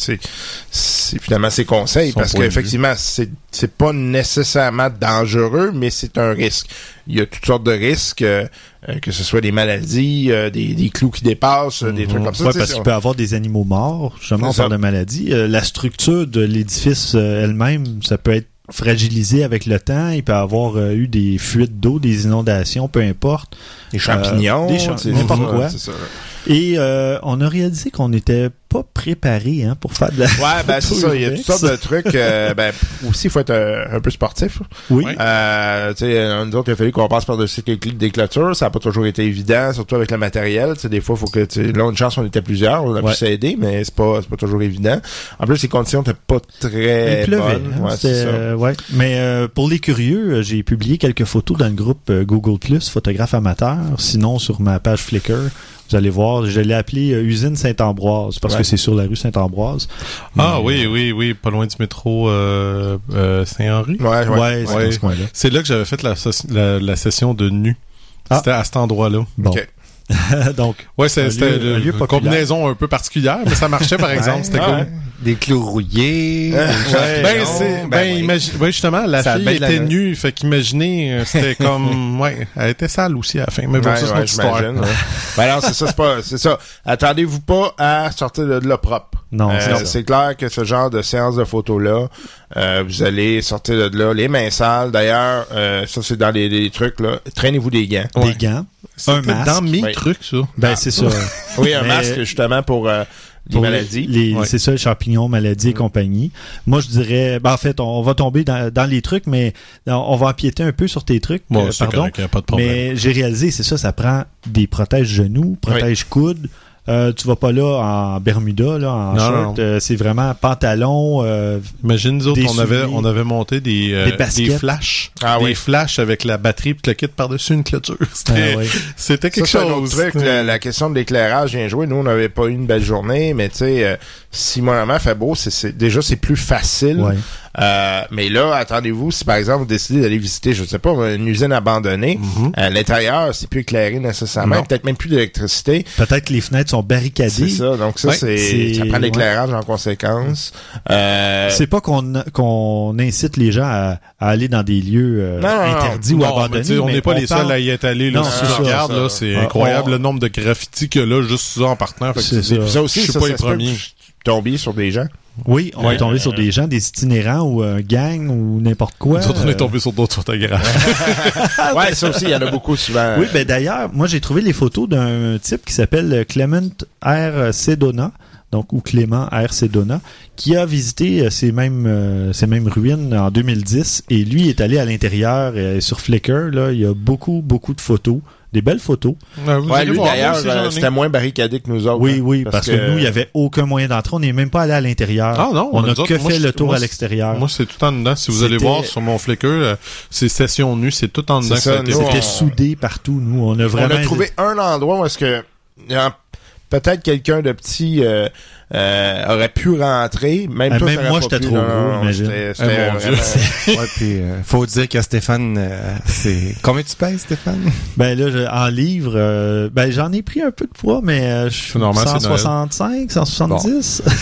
finalement ses conseils Son parce qu'effectivement, c'est, c'est pas nécessairement dangereux, mais c'est un risque. Il y a toutes sortes de risques, euh, euh, que ce soit des maladies, euh, des, des clous qui dépassent, euh, des trucs comme ça. Sais, parce qu'il peut y avoir des animaux morts. Justement, on parle de maladie. Euh, la structure de l'édifice elle-même, ça peut être fragilisé avec le temps. Il peut y avoir euh, eu des fuites d'eau, des inondations, peu importe. des champignons, des champ- c'est- n'importe quoi. ça. Et euh, on a réalisé qu'on n'était pas préparé hein, pour faire de la Ouais, ben c'est ça. Il y a toutes sortes de trucs. euh, ben aussi, il faut être euh, un peu sportif. Oui. Euh, tu sais, euh, nous autres, il a fallu qu'on passe par-dessus les clés des clôtures. Ça n'a pas toujours été évident, surtout avec le matériel. Tu sais, des fois, faut que, tu sais, là, une chance, on était plusieurs. On a Ouais. pu s'aider, mais c'est pas, c'est pas toujours évident. En plus, les conditions étaient pas très Il pleuvait. bonnes. hein, Ouais, c'était, c'est ça. euh, ouais. Mais euh, pour les curieux, j'ai publié quelques photos dans le groupe Google Plus, photographe amateur. Sinon, sur ma page Flickr, vous allez voir, je l'ai appelé euh, Usine Saint-Ambroise parce Ouais. que c'est sur la rue Saint-Ambroise. Ah oui, oui, oui, pas loin du métro euh, euh, Saint-Henri. Ouais, ouais. Ouais, c'est Ouais. dans ce coin-là. C'est là que j'avais fait la, la, la session de nu. Ah. C'était à cet endroit-là. Bon. Ok. Donc, Ouais, c'était un une combinaison un peu particulière, mais ça marchait par exemple, c'était Ah, cool. ouais. Des clous rouillés. Ouais. Ben, c'est, ben, Ben, oui. imagine, ouais, justement, la Ça fille était la- nue, fait qu'imaginez, euh, c'était comme, ouais, elle était sale aussi à la fin, mais bon, Ouais, ça, c'est ouais, histoire. ben non, c'est ça, c'est pas, c'est ça. Attendez-vous pas à sortir de là propre. non, Euh, c'est ça. c'est clair que ce genre de séance de photos-là, euh, vous allez sortir de là, les mains sales. D'ailleurs, euh, ça c'est dans les, les trucs là. Traînez-vous des gants. Des gants. Un masque. dans mes trucs, ça. Ben, c'est ça. Oui, un Mais- masque justement pour euh, les maladies. les- Ouais. C'est ça, les champignons, maladies et Mm. compagnie. Moi, je dirais, ben, en fait, on, on va tomber dans, dans les trucs, mais on, on va empiéter un peu sur tes trucs. Bon, euh, pardon. correct, pas de problème. Mais j'ai réalisé, c'est ça, ça prend des protèges genoux, protèges coudes. Euh, tu vas pas là en Bermuda, là, en Non, short. Euh, c'est vraiment pantalon. euh, Imagine, nous autres, on avait, on avait monté des, euh, Des des, flashs. Ah des oui. flashs avec la batterie pis le kit par-dessus une clôture. C'était, ah Ça, quelque c'est un autre chose. truc. La, la question de l'éclairage vient jouer. Nous, on n'avait pas eu une belle journée, mais tu sais, euh, si mon fait beau, c'est, c'est- déjà, c'est plus facile. Ouais. Euh, mais là, attendez-vous, si par exemple vous décidez d'aller visiter, je sais pas, une usine abandonnée, à l'intérieur, c'est plus éclairé nécessairement, peut-être même plus d'électricité. Peut-être que les fenêtres sont C'est barricadées. ça, donc ça, Ouais, c'est, c'est- ça prend l'éclairage en conséquence. Euh, C'est pas qu'on qu'on incite les gens à, à aller dans des lieux euh, Non, interdits ou Non, abandonnés. on n'est pas les parle- seuls à y être allés. Là, Non, si c'est tu ça, regardes, ça. là, c'est Ah, incroyable on- le nombre de graffitis qu'il y a là, juste ça en partant. Fait que C'est ça. ça aussi, je suis ça, pas ça les premiers. Tombe sur des gens? Oui, on Ouais. est tombé sur des gens, des itinérants ou un gang ou n'importe quoi. Nous autres, on Euh, est tombé sur d'autres photographes. ouais, ça aussi, il y en a beaucoup souvent. Oui, ben d'ailleurs, moi j'ai trouvé les photos d'un type qui s'appelle Clement R. Sedona, donc ou Clément R. Sedona, qui a visité euh, ces mêmes euh, ces mêmes ruines en 2010 et lui est allé à l'intérieur euh, sur Flickr. Là, il y a beaucoup beaucoup de photos, des belles photos. Ouais, vous Ouais, allez lui d'ailleurs, euh, c'était moins barricadé que nous autres. oui, hein, oui, parce, que, nous il y avait aucun moyen d'entrer. On n'est même pas allé à l'intérieur. Ah non, on mais a nous autres, que moi, fait le tour moi, à l'extérieur. Moi, c'est tout en dedans. Si vous allez voir sur mon Flickr, euh, c'est session nue, c'est tout en dedans. C'était on- soudé partout. Nous, on a On vraiment a trouvé un endroit où est-ce que il y a peut-être quelqu'un de petit euh, euh, aurait pu rentrer. Même, Ah, toi, même moi, j'étais trop gros, imagine. c'était- c'était mon Dieu. vraiment- Ouais, puis euh, faut dire que Stéphane, euh, c'est... Combien tu pèses, Stéphane? Ben là, je- en livre, euh, ben j'en ai pris un peu de poids, mais euh, je suis C'est normal, c'est 165, 170.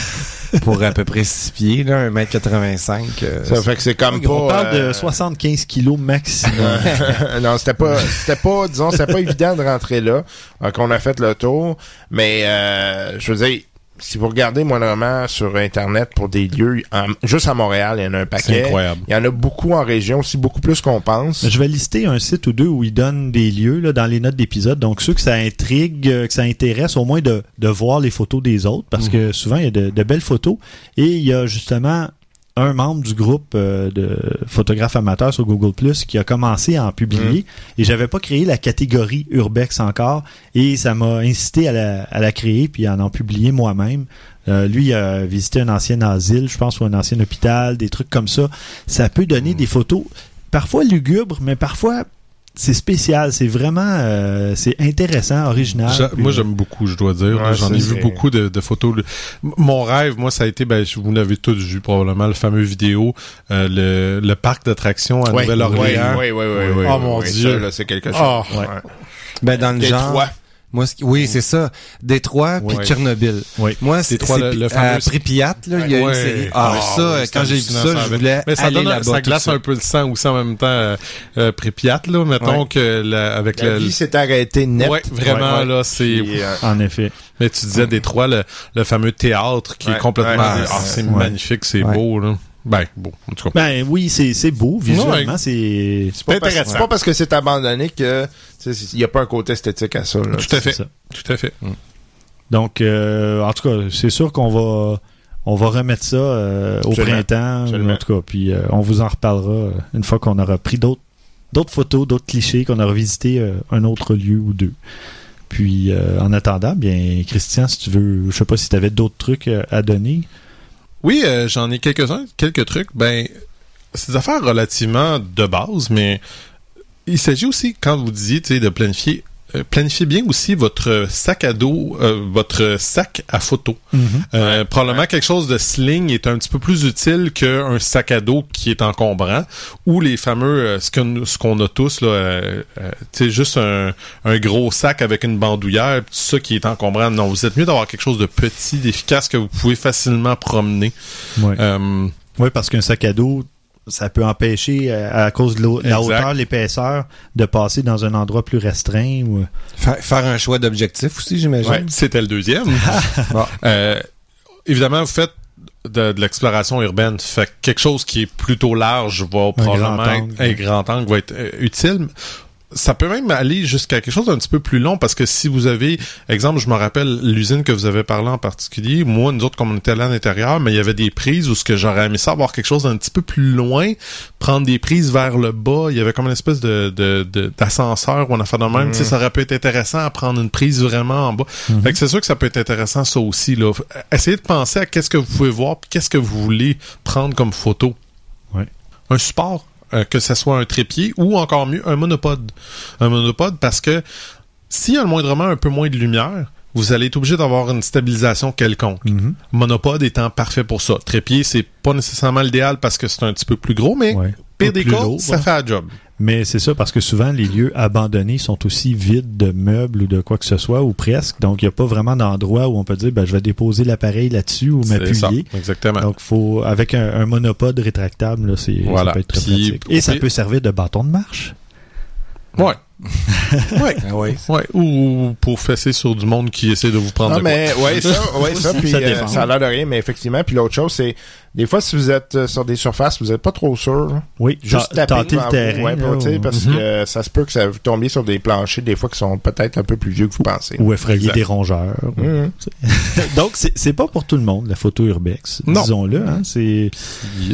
Pour à peu près 6 pieds, là, 1m85. euh, Ça fait que c'est comme pas. On parle euh, de 75 kilos maximum. non, c'était pas, c'était pas, disons, c'était pas évident de rentrer là. Donc, on a fait le tour. Mais, euh, je veux dire, si vous regardez moindrement sur Internet pour des lieux, en- juste à Montréal, il y en a un C'est paquet. incroyable. Il y en a beaucoup en région, aussi beaucoup plus qu'on pense. Je vais lister un site ou deux où ils donnent des lieux là, dans les notes d'épisode. Donc, ceux que ça intrigue, euh, que ça intéresse, au moins de, de voir les photos des autres, parce Mhm. que souvent, il y a de, de belles photos. Et il y a justement un membre du groupe euh, de photographes amateurs sur Google Plus qui a commencé à en publier. Et j'avais pas créé la catégorie Urbex encore. Et ça m'a incité à la, à la créer puis à en publier moi-même. Euh, lui il a visité un ancien asile, je pense, ou un ancien hôpital, des trucs comme ça. Ça peut donner des photos parfois lugubres, mais parfois c'est spécial. C'est vraiment euh, c'est intéressant, original. J'a- puis- moi, j'aime beaucoup, je dois dire. Ouais, J'en ai vu beaucoup de, de photos. Mon rêve, moi, ça a été, ben, vous l'avez tous vu probablement, le fameux vidéo, euh, le, le parc d'attractions à Ouais, Nouvelle-Orléans. ouais, ouais, ouais, ouais, Oh mon Dieu. ça, là, c'est quelque chose. Oh. Ouais. Ben, dans le Détroit. genre. Moi, ce qui- oui, c'est ça. Détroit puis Ouais. Tchernobyl. Oui. Moi, c'est Détroit, le- le fameux- à Pripyat, là, il y a Ouais. une série. Ah, ça, quand j'ai vu ça, je voulais Mais ça, aller là-bas. ça glace ça. un peu le sang aussi en même temps, euh, euh, Pripyat, là. Mettons Ouais. que la- avec La le... vie s'est arrêtée net. Ouais, vraiment, Ouais, ouais. là, c'est... Euh, En effet. Mais tu disais Détroit, le, le fameux théâtre qui Ouais, est complètement... ouais, ah, c'est ouais. magnifique, c'est Ouais. beau, là. Ben, beau, en tout cas. Ben oui, c'est c'est beau visuellement, Ouais. c'est c'est pas, parce, intéressant. c'est pas parce que c'est abandonné que il n'y a pas un côté esthétique à ça. Là. Tout à fait. ça. Tout à fait. Donc, euh, en tout cas, c'est sûr qu'on va on va remettre ça euh, au printemps, Absolument. en tout cas, puis euh, on vous en reparlera une fois qu'on aura pris d'autres d'autres photos, d'autres clichés, qu'on aura visité euh, un autre lieu ou deux. Puis, euh, en attendant, bien, Christian, si tu veux, je sais pas si tu avais d'autres trucs à donner. Oui, euh, j'en ai quelques-uns, quelques trucs. Ben, c'est des affaires relativement de base, mais il s'agit aussi, quand vous disiez, de planifier, planifiez bien aussi votre sac à dos, euh, votre sac à photo. Euh, probablement quelque chose de sling est un petit peu plus utile qu'un sac à dos qui est encombrant ou les fameux euh, ce que- ce qu'on a tous là euh, euh, tu sais juste un, un gros sac avec une bandoulière tout ça qui est encombrant. Non vous êtes mieux d'avoir quelque chose de petit d'efficace que vous pouvez facilement promener. Ouais. Euh, Oui, parce qu'un sac à dos, ça peut empêcher, euh, à cause de la hauteur, l'épaisseur, de passer dans un endroit plus restreint. Ou... Fa- Faire un choix d'objectif aussi, j'imagine. ouais, c'était le deuxième Bon. Euh, évidemment vous faites de, de l'exploration urbaine fait que quelque chose qui est plutôt large va probablement grand être- angle. un grand angle va être euh, utile ça peut même aller jusqu'à quelque chose d'un petit peu plus long parce que si vous avez, exemple, je me rappelle l'usine que vous avez parlé en particulier, moi, nous autres, comme on était allé à l'intérieur, mais il y avait des prises où ce que j'aurais aimé ça avoir quelque chose d'un petit peu plus loin, prendre des prises vers le bas, il y avait comme une espèce de, de, de- d'ascenseur ou on a fait de même, tu sais, ça aurait pu être intéressant à prendre une prise vraiment en bas. Fait que c'est sûr que ça peut être intéressant ça aussi, là. Essayez de penser à qu'est-ce que vous pouvez voir puis qu'est-ce que vous voulez prendre comme photo. Ouais. Un support, euh, que ce soit un trépied ou encore mieux un monopode. Un monopode parce que s'il y a le moindrement un peu moins de lumière, vous allez être obligé d'avoir une stabilisation quelconque. Mhm. Monopode étant parfait pour ça. Trépied, c'est pas nécessairement l'idéal parce que c'est un petit peu plus gros, mais Ouais. pire des cas, ça ouais. fait la job. Mais c'est ça, parce que souvent, les lieux abandonnés sont aussi vides de meubles ou de quoi que ce soit, ou presque. Donc, il n'y a pas vraiment d'endroit où on peut dire, ben, je vais déposer l'appareil là-dessus ou C'est ça, m'appuyer. exactement. Donc, faut, avec un, un monopode rétractable, là, Voilà. ça peut être très Puis- pratique. Et ça peut servir de bâton de marche. Ouais. ouais. Ah oui. Ouais. Ou pour fesser sur du monde qui essaie de vous prendre Non, de quoi. mais ouais, ça, ouais, ça, puis Ça euh, ça a l'air de rien, mais effectivement, puis l'autre chose, c'est des fois si vous êtes euh, sur des surfaces, vous êtes pas trop sûr, Oui, juste tenter le terrain. ouais, là, parce que ça se peut que ça vous tombiez sur des planchers des fois qui sont peut-être un peu plus vieux que vous pensez. ou effrayer des rongeurs. Mhm. Donc, c'est, pas pour tout le monde, la photo urbex. Disons-le, hein, c'est,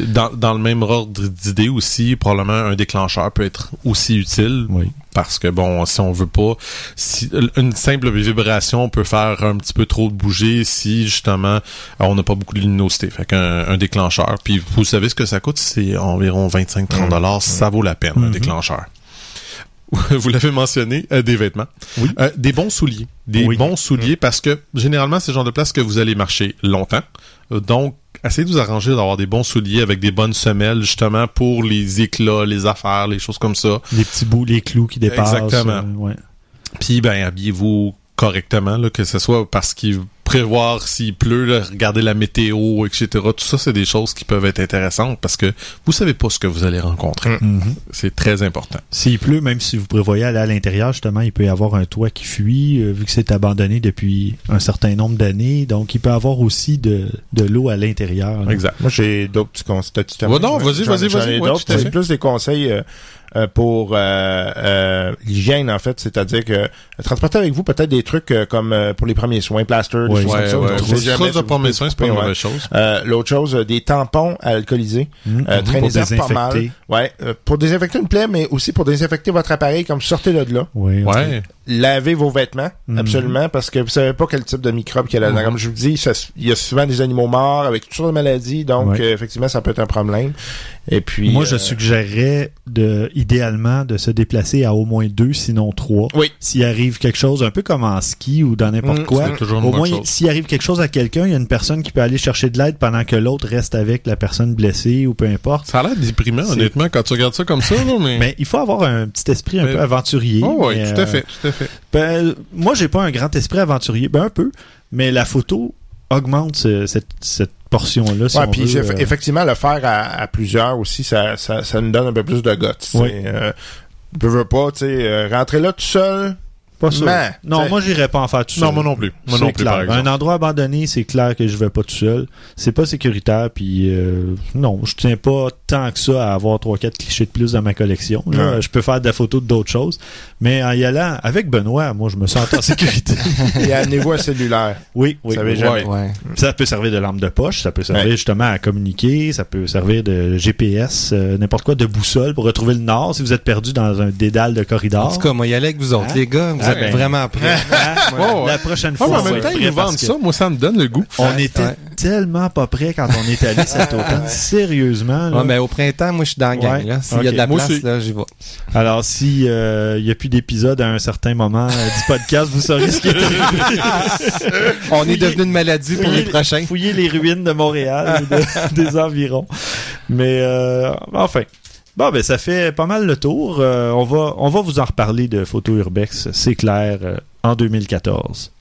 Dans, dans le même ordre d'idée aussi, probablement un déclencheur peut être aussi utile. oui. Parce que bon, si on veut pas, si une simple vibration peut faire un petit peu trop de bouger si justement on n'a pas beaucoup de luminosité. Fait qu'un un déclencheur. Puis vous savez ce que ça coûte, c'est environ 25-30 dollars. Ça vaut la peine un Mhm. déclencheur. Vous l'avez mentionné, euh, des vêtements. Oui. Euh, des bons souliers. Des Oui. bons souliers parce que généralement, c'est le genre de place que vous allez marcher longtemps. Euh, Donc, essayez de vous arranger d'avoir des bons souliers avec des bonnes semelles, justement, pour les éclats, les affaires, les choses comme ça. Les petits bouts, les clous qui dépassent. Exactement. euh, ouais. Puis ben habillez-vous correctement, là, que ce soit parce qu'il prévoir s'il pleut, là, regarder la météo, etc. Tout ça, c'est des choses qui peuvent être intéressantes parce que vous savez pas ce que vous allez rencontrer. Mhm. C'est très important. S'il pleut, même si vous prévoyez aller à l'intérieur, justement, il peut y avoir un toit qui fuit, euh, vu que c'est abandonné depuis un certain nombre d'années. Donc, il peut y avoir aussi de, de l'eau à l'intérieur. Exact. Moi, j'ai d'autres petits terminé? non, vas-y, vas-y, vas-y. C'est plus des conseils euh, euh, pour euh, euh, l'hygiène, en fait. C'est-à-dire que euh, transportez avec vous peut-être des trucs euh, comme euh, pour les premiers soins, plaster, des Ouais, choses comme Ouais, ça. ouais. Si jamais de soins, c'est pas une mauvaise chose. Euh, L'autre chose, euh, des tampons alcoolisés. Mhm. Euh, Pour Traînez-en pas désinfecter. mal. Ouais, euh, pour désinfecter une plaie, mais aussi pour désinfecter votre appareil, comme sortez le de là. Oui. Ouais. Lavez vos vêtements, Mhm. absolument, parce que vous savez pas quel type de microbe qu'il y a là-dedans. Mhm. Comme je vous dis, ça- il y a souvent des animaux morts avec toutes sortes de maladies, donc Ouais. euh, effectivement, ça peut être un problème. Et puis, Moi, euh, je suggérerais de, idéalement de se déplacer à au moins deux, sinon trois. Oui. S'il arrive quelque chose, un peu comme en ski ou dans n'importe Mm, quoi, C'est toujours une au moins, s'il arrive quelque chose à quelqu'un, il y a une personne qui peut aller chercher de l'aide pendant que l'autre reste avec la personne blessée ou peu importe. Ça a l'air déprimant, honnêtement, quand tu regardes ça comme ça, là, mais... Mais il faut avoir un petit esprit un Mais- peu aventurier. Oh, oui, mais, tout à euh, fait, tout à fait. Ben, moi, j'ai pas un grand esprit aventurier. Ben, un peu. Mais la photo augmente ce- cette, cette portion-là, si ouais, puis euh, effectivement, le faire à, à plusieurs aussi, ça, ça, ça nous donne un peu plus de guts. Oui. Euh, je veux pas, tu sais, euh, rentrer là tout seul. Pas sûr. mais, non, moi, j'irais pas en faire tout seul. Non, moi non plus. Moi C'est non plus, clair. par exemple. Un endroit abandonné, c'est clair que je vais pas tout seul. C'est pas sécuritaire, puis euh, non, je tiens pas tant que ça à avoir trois quatre clichés de plus dans ma collection. là. Ouais. Je peux faire de la photo d'autres choses, mais en y allant avec Benoît, moi, je me sens en sécurité. Et amenez-vous un cellulaire. oui, oui. Ouais. Ça peut servir de lampe de poche, ça peut servir Ouais. justement à communiquer, ça peut servir de GPS, euh, n'importe quoi, de boussole pour retrouver le nord si vous êtes perdu dans un dédale de corridor. En tout cas, moi, y aller avec vous autres, Hein? les gars. Vous Ah, êtes ben. vraiment prêts. Ah, ouais. La prochaine Ah, fois, mais en on va même être temps, prêt ils nous parce vendent que ça. Moi, ça me donne le goût. On était Ouais. tellement pas prêts quand on est allé cet automne. Sérieusement. là. Ouais, mais au printemps, moi, je suis dans la gang. Ouais. S'il y a de la Moi place, aussi. là, j'y vais. Alors, si il n'y a plus d'épisode à un certain moment euh, du podcast, vous saurez ce qui est arrivé. On est devenu une maladie pour les prochains. Fouiller les ruines de Montréal et de- des environs. Mais euh, enfin. Bon, ben ça fait pas mal le tour. Euh, on, va, on va vous en reparler de Photo Urbex, c'est clair, euh, en 2014.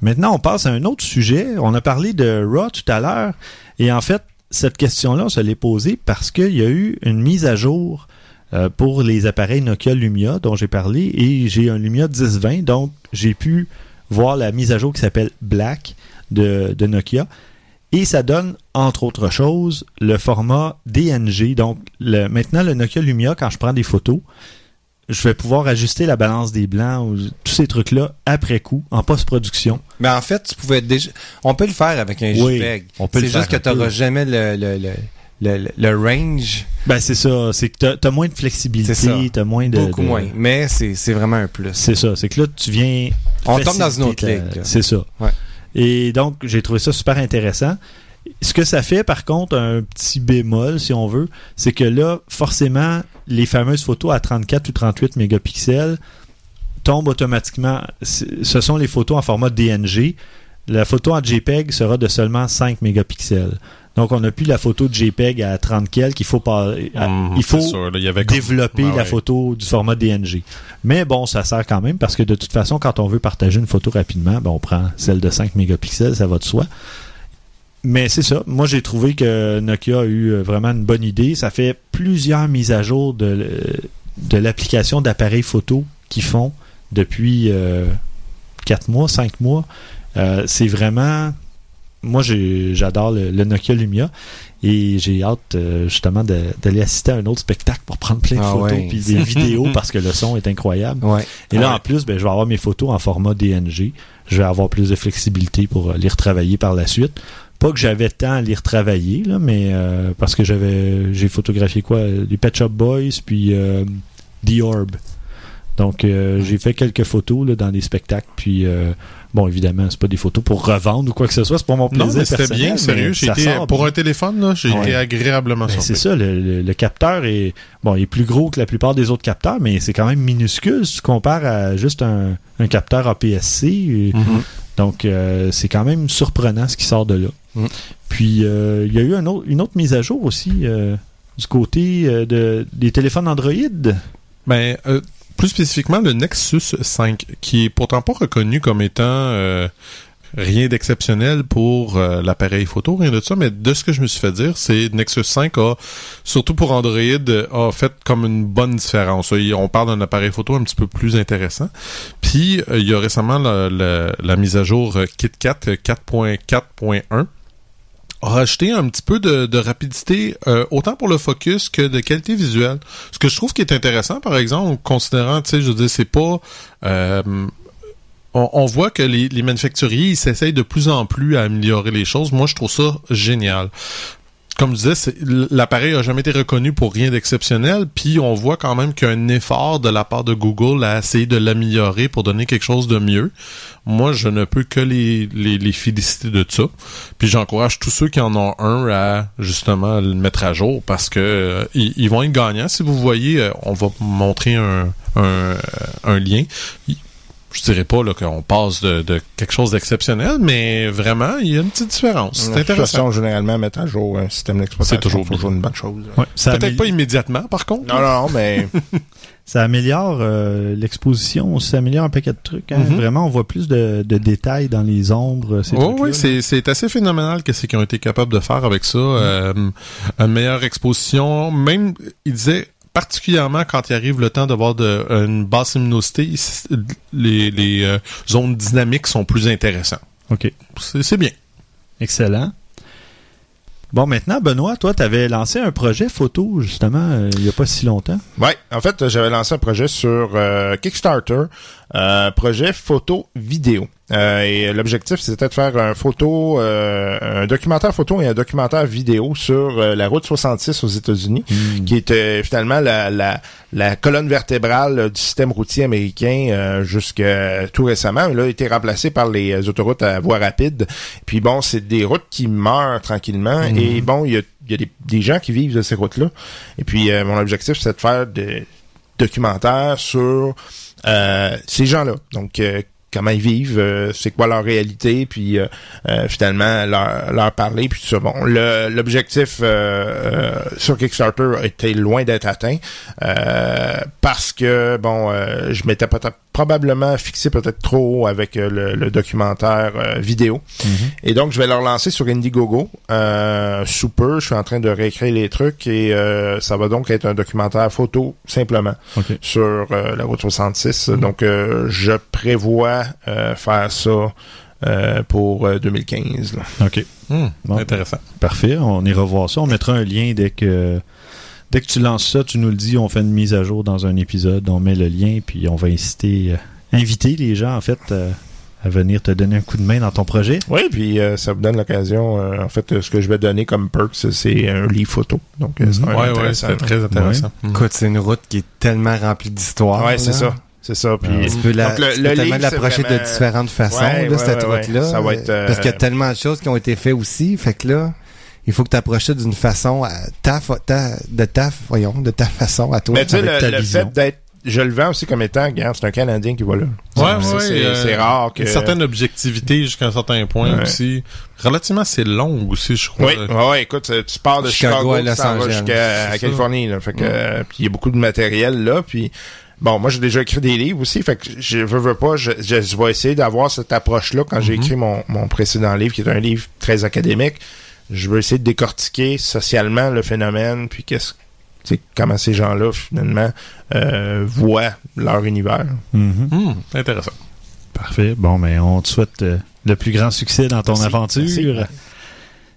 Maintenant, on passe à un autre sujet. On a parlé de RAW tout à l'heure. Et en fait, cette question-là, on se l'est posée parce qu'il y a eu une mise à jour euh, pour les appareils Nokia Lumia dont j'ai parlé. Et j'ai un Lumia 1020, donc j'ai pu voir la mise à jour qui s'appelle Black de, de Nokia. Et ça donne, entre autres choses, le format DNG. Donc, le, maintenant, le Nokia Lumia, quand je prends des photos, je vais pouvoir ajuster la balance des blancs ou tous ces trucs-là après coup, en post-production. Mais en fait, tu pouvais déjà. On peut le faire avec un Oui, JPEG. on peut C'est le juste que tu n'auras jamais le, le, le, le, le- range. Ben, c'est ça. C'est que t'as- t'as moins de flexibilité, C'est ça. t'as moins de... beaucoup de- moins. Mais c'est c'est vraiment un plus. C'est ça. C'est que là, tu viens... On tombe dans une autre ligue. C'est ça. Ouais. Et donc, j'ai trouvé ça super intéressant. Ce que ça fait, par contre, un petit bémol, si on veut, c'est que là, forcément, les fameuses photos à 34 ou 38 mégapixels tombent automatiquement. Ce sont les photos en format DNG. La photo en JPEG sera de seulement 5 mégapixels. Donc, on n'a plus la photo de JPEG à 30 quelques. Il faut, pas, à- il faut c'est sûr, là, il y avait comme- développer la ouais. photo du format DNG. Mais bon, ça sert quand même parce que de toute façon, quand on veut partager une photo rapidement, ben, on prend celle de 5 mégapixels, ça va de soi. Mais c'est ça. Moi, j'ai trouvé que Nokia a eu euh, vraiment une bonne idée. Ça fait plusieurs mises à jour de, l'application d'appareils photo qu'ils font depuis 4 mois, 5 mois. Euh, c'est vraiment... Moi, j'adore le, le Nokia Lumia et j'ai hâte euh, justement d'aller assister à un autre spectacle pour prendre plein de Ah photos puis des vidéos parce que le son est incroyable. Ouais. Et là, Ah ouais. en plus, ben, je vais avoir mes photos en format DNG. Je vais avoir plus de flexibilité pour euh, les retravailler par la suite. Pas que j'avais tant à les retravailler, là, mais euh, parce que j'avais j'ai photographié quoi? Les Pet Shop Boys, puis euh, The Orb. Donc, euh, j'ai fait quelques photos là, dans des spectacles. Puis, euh, bon, évidemment, c'est pas des photos pour revendre ou quoi que ce soit. C'est pour mon plaisir Non, mais c'était bien, sérieux. mais J'ai ça été, sort pour un téléphone, j'ai Ouais. été agréablement Ben, c'est ça, le, le- le capteur est bon, il est plus gros que la plupart des autres capteurs, mais c'est quand même minuscule si tu compares à juste un, un capteur APS-C. Et- Mhm. Donc, euh, c'est quand même surprenant ce qui sort de là. Mhm. Puis, euh, il y a eu un autre- une autre mise à jour aussi euh, du côté euh, de, des téléphones Android. Ben, euh, plus spécifiquement, le Nexus 5, qui est pourtant pas reconnu comme étant euh, rien d'exceptionnel pour euh, l'appareil photo, rien de ça, mais de ce que je me suis fait dire, c'est Nexus 5 a, surtout pour Android, a fait comme une bonne différence. On parle d'un appareil photo un petit peu plus intéressant. Puis, euh, il y a récemment la, la- mise à jour KitKat euh, 4.4.1 a rajouté un petit peu de, rapidité, euh, autant pour le focus que de qualité visuelle. Ce que je trouve qui est intéressant, par exemple, considérant, tu sais, je veux dire, c'est pas... euh, on, on voit que les, les manufacturiers, ils s'essayent de plus en plus à améliorer les choses. Moi, je trouve ça génial. Comme je disais, l'appareil a jamais été reconnu pour rien d'exceptionnel, puis on voit quand même qu'il y a un effort de la part de Google à essayer de l'améliorer pour donner quelque chose de mieux. Moi, je ne peux que les, féliciter de ça. Puis j'encourage tous ceux qui en ont un à justement le mettre à jour parce que euh, ils, vont être gagnants. Si vous voyez, euh, on va montrer un, un lien. Je dirais pas qu'on passe de, de quelque chose d'exceptionnel, mais vraiment, il y a une petite différence. C'est intéressant. façon, généralement, mettre à jour un système d'exploitation, C'est toujours toujours une bonne chose. Ouais, Peut-être pas immédiatement, par contre. Non, non, non, mais ça améliore euh, l'exposition, ça améliore un paquet de trucs. hein. Mhm. Vraiment, on voit plus de, de détails dans les ombres. Ces Oui, trucs-là, oui, c'est, assez phénoménal que ce qu'ils ont été capables de faire avec ça. Euh, une meilleure exposition. Même, il disait, particulièrement quand il arrive le temps d'avoir de, une basse luminosité, c- les, les euh, zones dynamiques sont plus intéressantes. OK. C'est, bien. Excellent. Bon, maintenant, Benoît, toi, tu avais lancé un projet photo, justement, euh, il n'y a pas si longtemps. Ouais, en fait, j'avais lancé un projet sur euh, Kickstarter, euh, projet photo vidéo. Euh, et l'objectif, c'était de faire un photo, euh, un documentaire photo et un documentaire vidéo sur euh, la route 66 aux États-Unis, qui était finalement la, la, la colonne vertébrale euh, du système routier américain euh, jusqu'à tout récemment. Là, a été remplacé par les autoroutes à voie rapide. Puis bon, c'est des routes qui meurent tranquillement. Et bon, il y a, y a des, des gens qui vivent de ces routes-là. Et puis, euh, mon objectif, c'est de faire des documentaires sur euh, ces gens-là. Donc, euh, comment ils vivent, euh, c'est quoi leur réalité, puis euh, euh, finalement leur, leur parler, puis tout ça. Bon, l'objectif euh, euh, sur Kickstarter était loin d'être atteint euh, parce que bon, je m'étais peut-être probablement fixé peut-être trop haut avec euh, le, le documentaire euh, vidéo. Et donc, je vais le relancer sur Indiegogo. Euh, sous peu, je suis en train de réécrire les trucs et euh, ça va donc être un documentaire photo simplement sur euh, la route 66. Donc, euh, je prévois euh, faire ça euh, pour euh, 2015. là. OK. Hmm, Bon. Intéressant. Parfait, on ira voir ça. On mettra un lien dès que dès que tu lances ça, tu nous le dis, on fait une mise à jour dans un épisode, on met le lien, puis on va inciter, euh, inviter les gens en fait euh, à venir te donner un coup de main dans ton projet. Oui, puis euh, ça vous donne l'occasion. euh, en fait, euh, ce que je vais donner comme perk, c'est- un livre photo. Donc, euh, c'est Mhm. Ouais, ouais, intéressant. très intéressant. Hmm. Écoute, c'est une route qui est tellement remplie d'histoires. Ouais, c'est ça. C'est ça. Puis, Tu peux, la, Donc, le- tu peux le tellement livre, l'approcher de différentes façons, Ouais, là, ouais, cette ouais, ouais. route-là. Ça va être, euh, Parce qu'il y a tellement de choses qui ont été faites aussi. Fait que là, il faut que tu approches ça d'une façon, à ta, fa- ta- de ta, voyons, de ta façon à toi. Mais tu sais, avec ta le, fait d'être. Je le vends aussi comme étant, regarde, c'est un Canadien qui va là. Ouais, C'est- ouais, c'est euh, rare que. Une certaine objectivité jusqu'à un certain point Ouais. aussi. Relativement, c'est long aussi, je crois. Oui, ouais, ouais, écoute, euh, tu pars de Chicago Chicago, jusqu'à. Californie, là. Fait que, euh, puis il y a beaucoup de matériel là, puis bon, moi j'ai déjà écrit des livres aussi, fait que je veux, veux pas, je, je, je vais essayer d'avoir cette approche-là quand j'ai Mhm. écrit mon, mon précédent livre, qui est un livre très académique. Je veux essayer de décortiquer socialement le phénomène, puis qu'est-ce, tu sais, comment ces gens-là finalement euh, voient leur univers. Mhm. Hmm, intéressant. Parfait. Bon, mais on te souhaite euh, le plus grand succès dans ton Merci. aventure. Merci.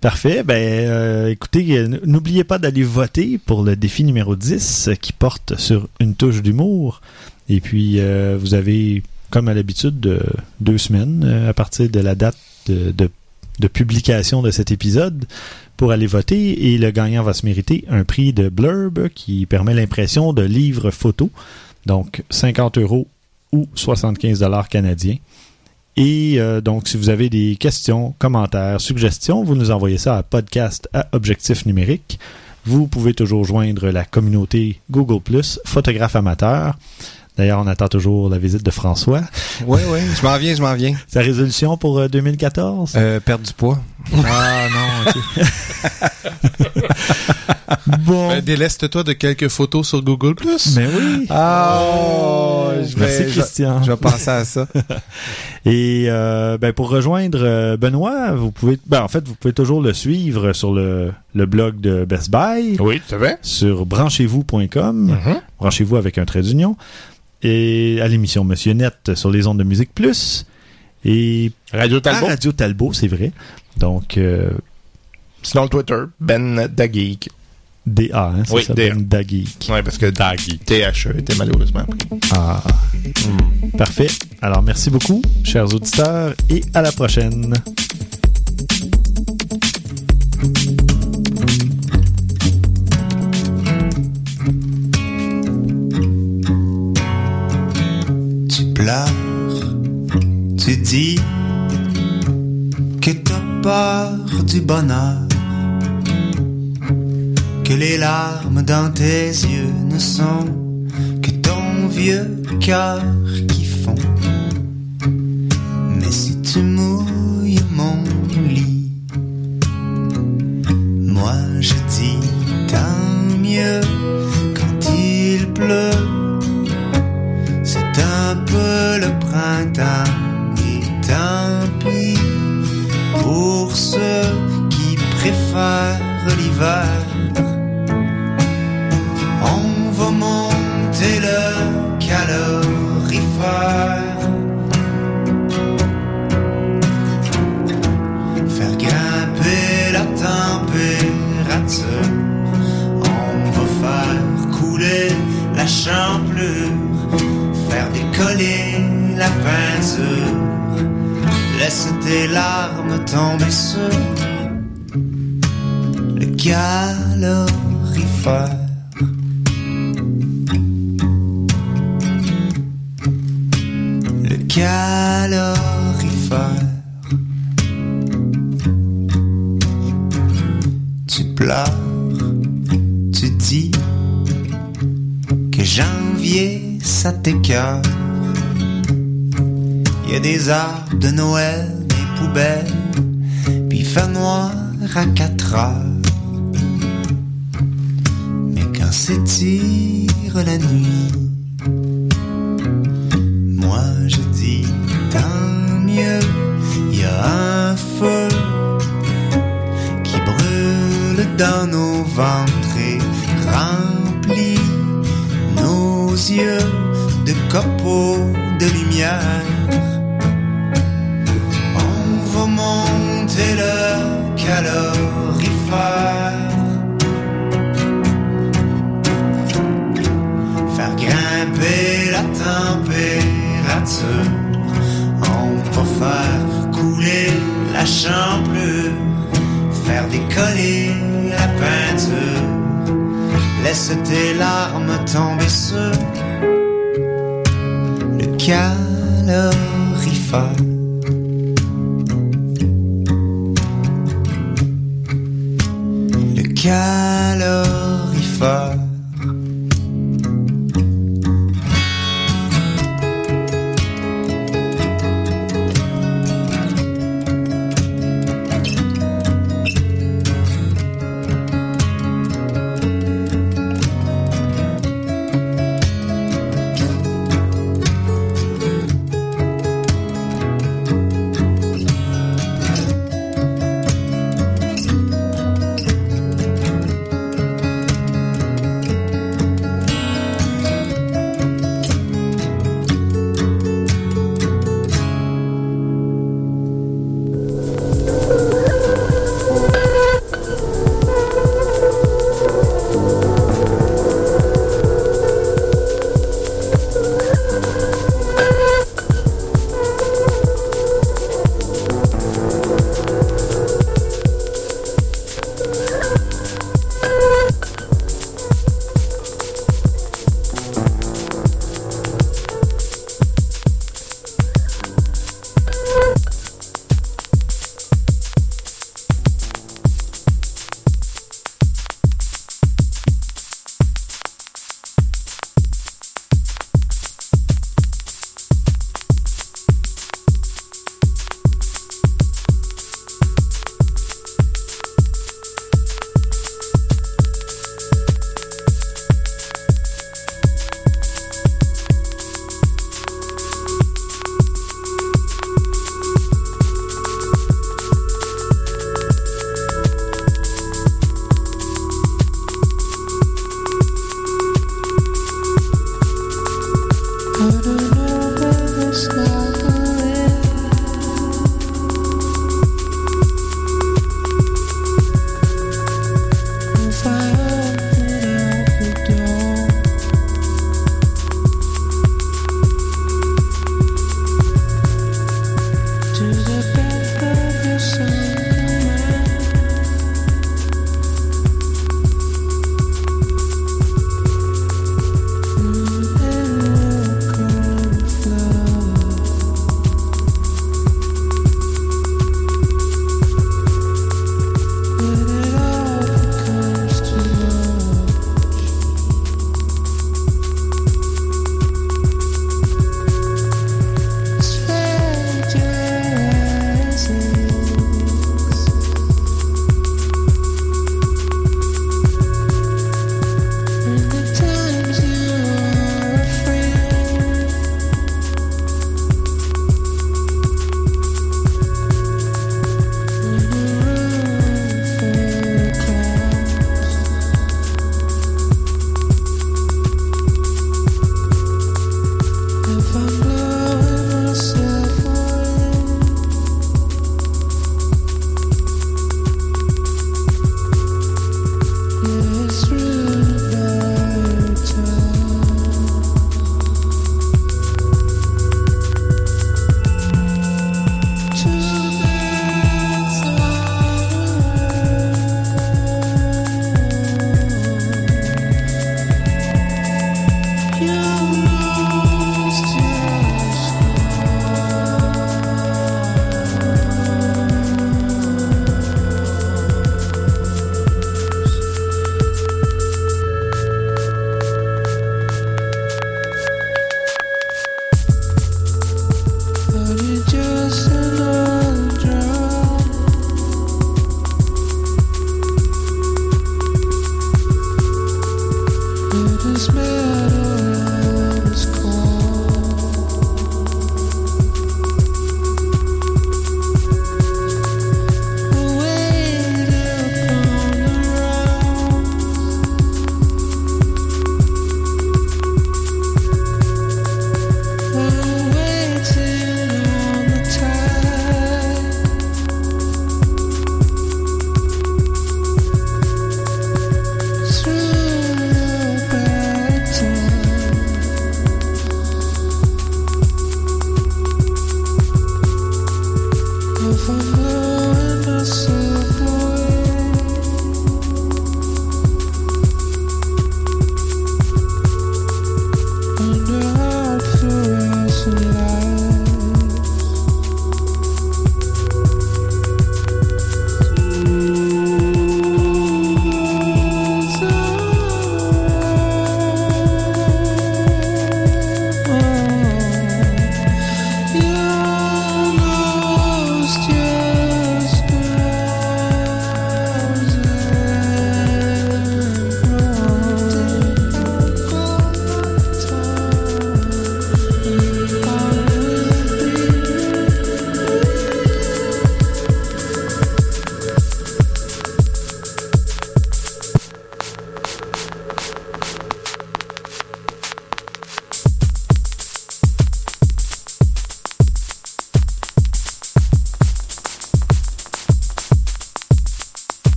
Parfait. Ben, euh, écoutez, n'oubliez pas d'aller voter pour le défi numéro 10 euh, qui porte sur une touche d'humour. Et puis, euh, vous avez, comme à l'habitude, deux semaines à partir de la date de, de- de publication de cet épisode pour aller voter. Et le gagnant va se mériter un prix de Blurb qui permet l'impression de livres photos. Donc, 50 euros ou 75 dollars canadiens. Et euh, donc, si vous avez des questions, commentaires, suggestions, vous nous envoyez ça à podcast à objectif numérique. Vous pouvez toujours joindre la communauté Google Plus, photographe amateur. D'ailleurs, on attend toujours la visite de François. Oui, oui, je m'en viens, je m'en viens. Sa résolution pour euh, 2014? Euh, perdre du poids. Ah non, ok. bon. Ben, déleste-toi de quelques photos sur Google+. Mais oui. Ah, oh, je Merci, vais, Christian. Je, vais penser à ça. Et euh, ben, pour rejoindre euh, Benoît, vous pouvez, ben, en fait, vous pouvez toujours le suivre sur le, le blog de Best Buy, Oui, tout à fait. sur branchez-vous.com, Mhm. branchez-vous avec un trait d'union, et à l'émission Monsieur Net sur les ondes de Musique Plus, et Radio à Talbot. Radio Talbot, c'est vrai. Donc, euh, Sinon, le Twitter, Ben Dageek. DA, hein, c'est Oui, ça, DA. Ben Dageek. Ouais, parce que Daggy. THE était malheureusement pris. Ah, parfait. Alors, merci beaucoup, chers auditeurs, et à la prochaine. Tu dis que t'as peur du bonheur, que les larmes dans tes yeux ne sont que ton vieux cœur qui peu le printemps et tant pis pour ceux qui préfèrent l'hiver. On va monter le calorifère. Faire grimper la température. On va faire couler la champlure Laisse tes larmes tomber sur le calorifère. Le calorifère. Tu pleures, tu dis que janvier ça t'écœure. Y a des arbres de Noël, des poubelles, puis il fait noir à 4 heures. Mais quand s'étire la nuit, Le could have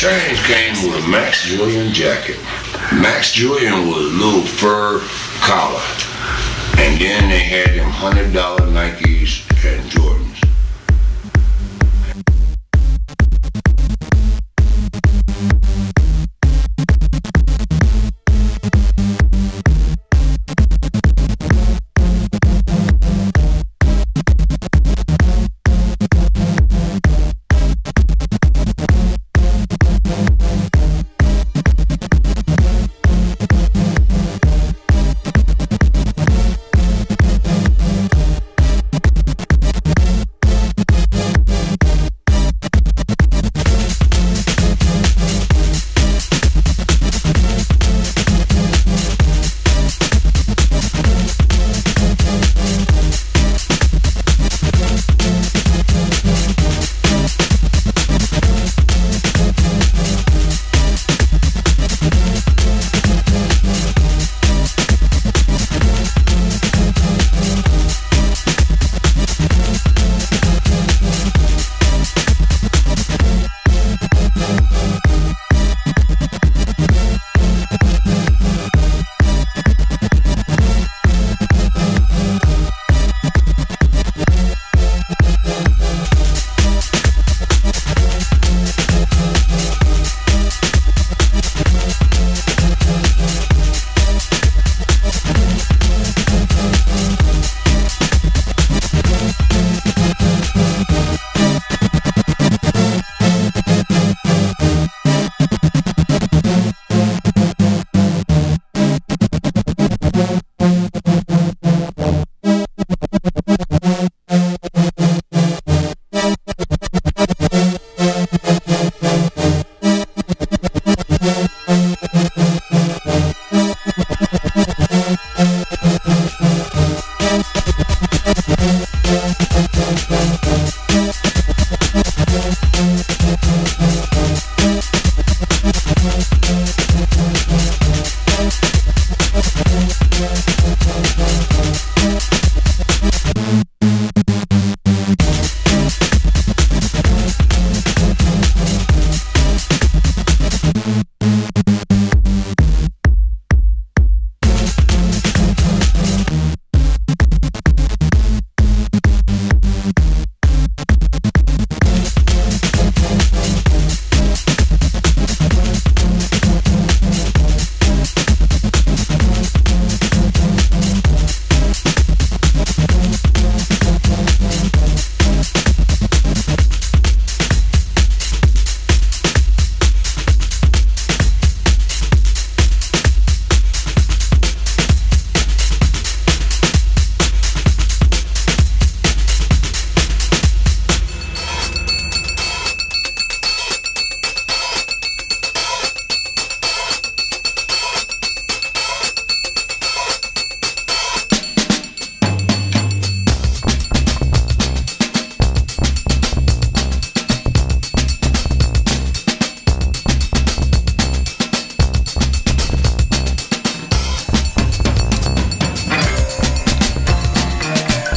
Change came with a Max Julian jacket. Max Julian was a little fur collar. And then they had them $100 Nikes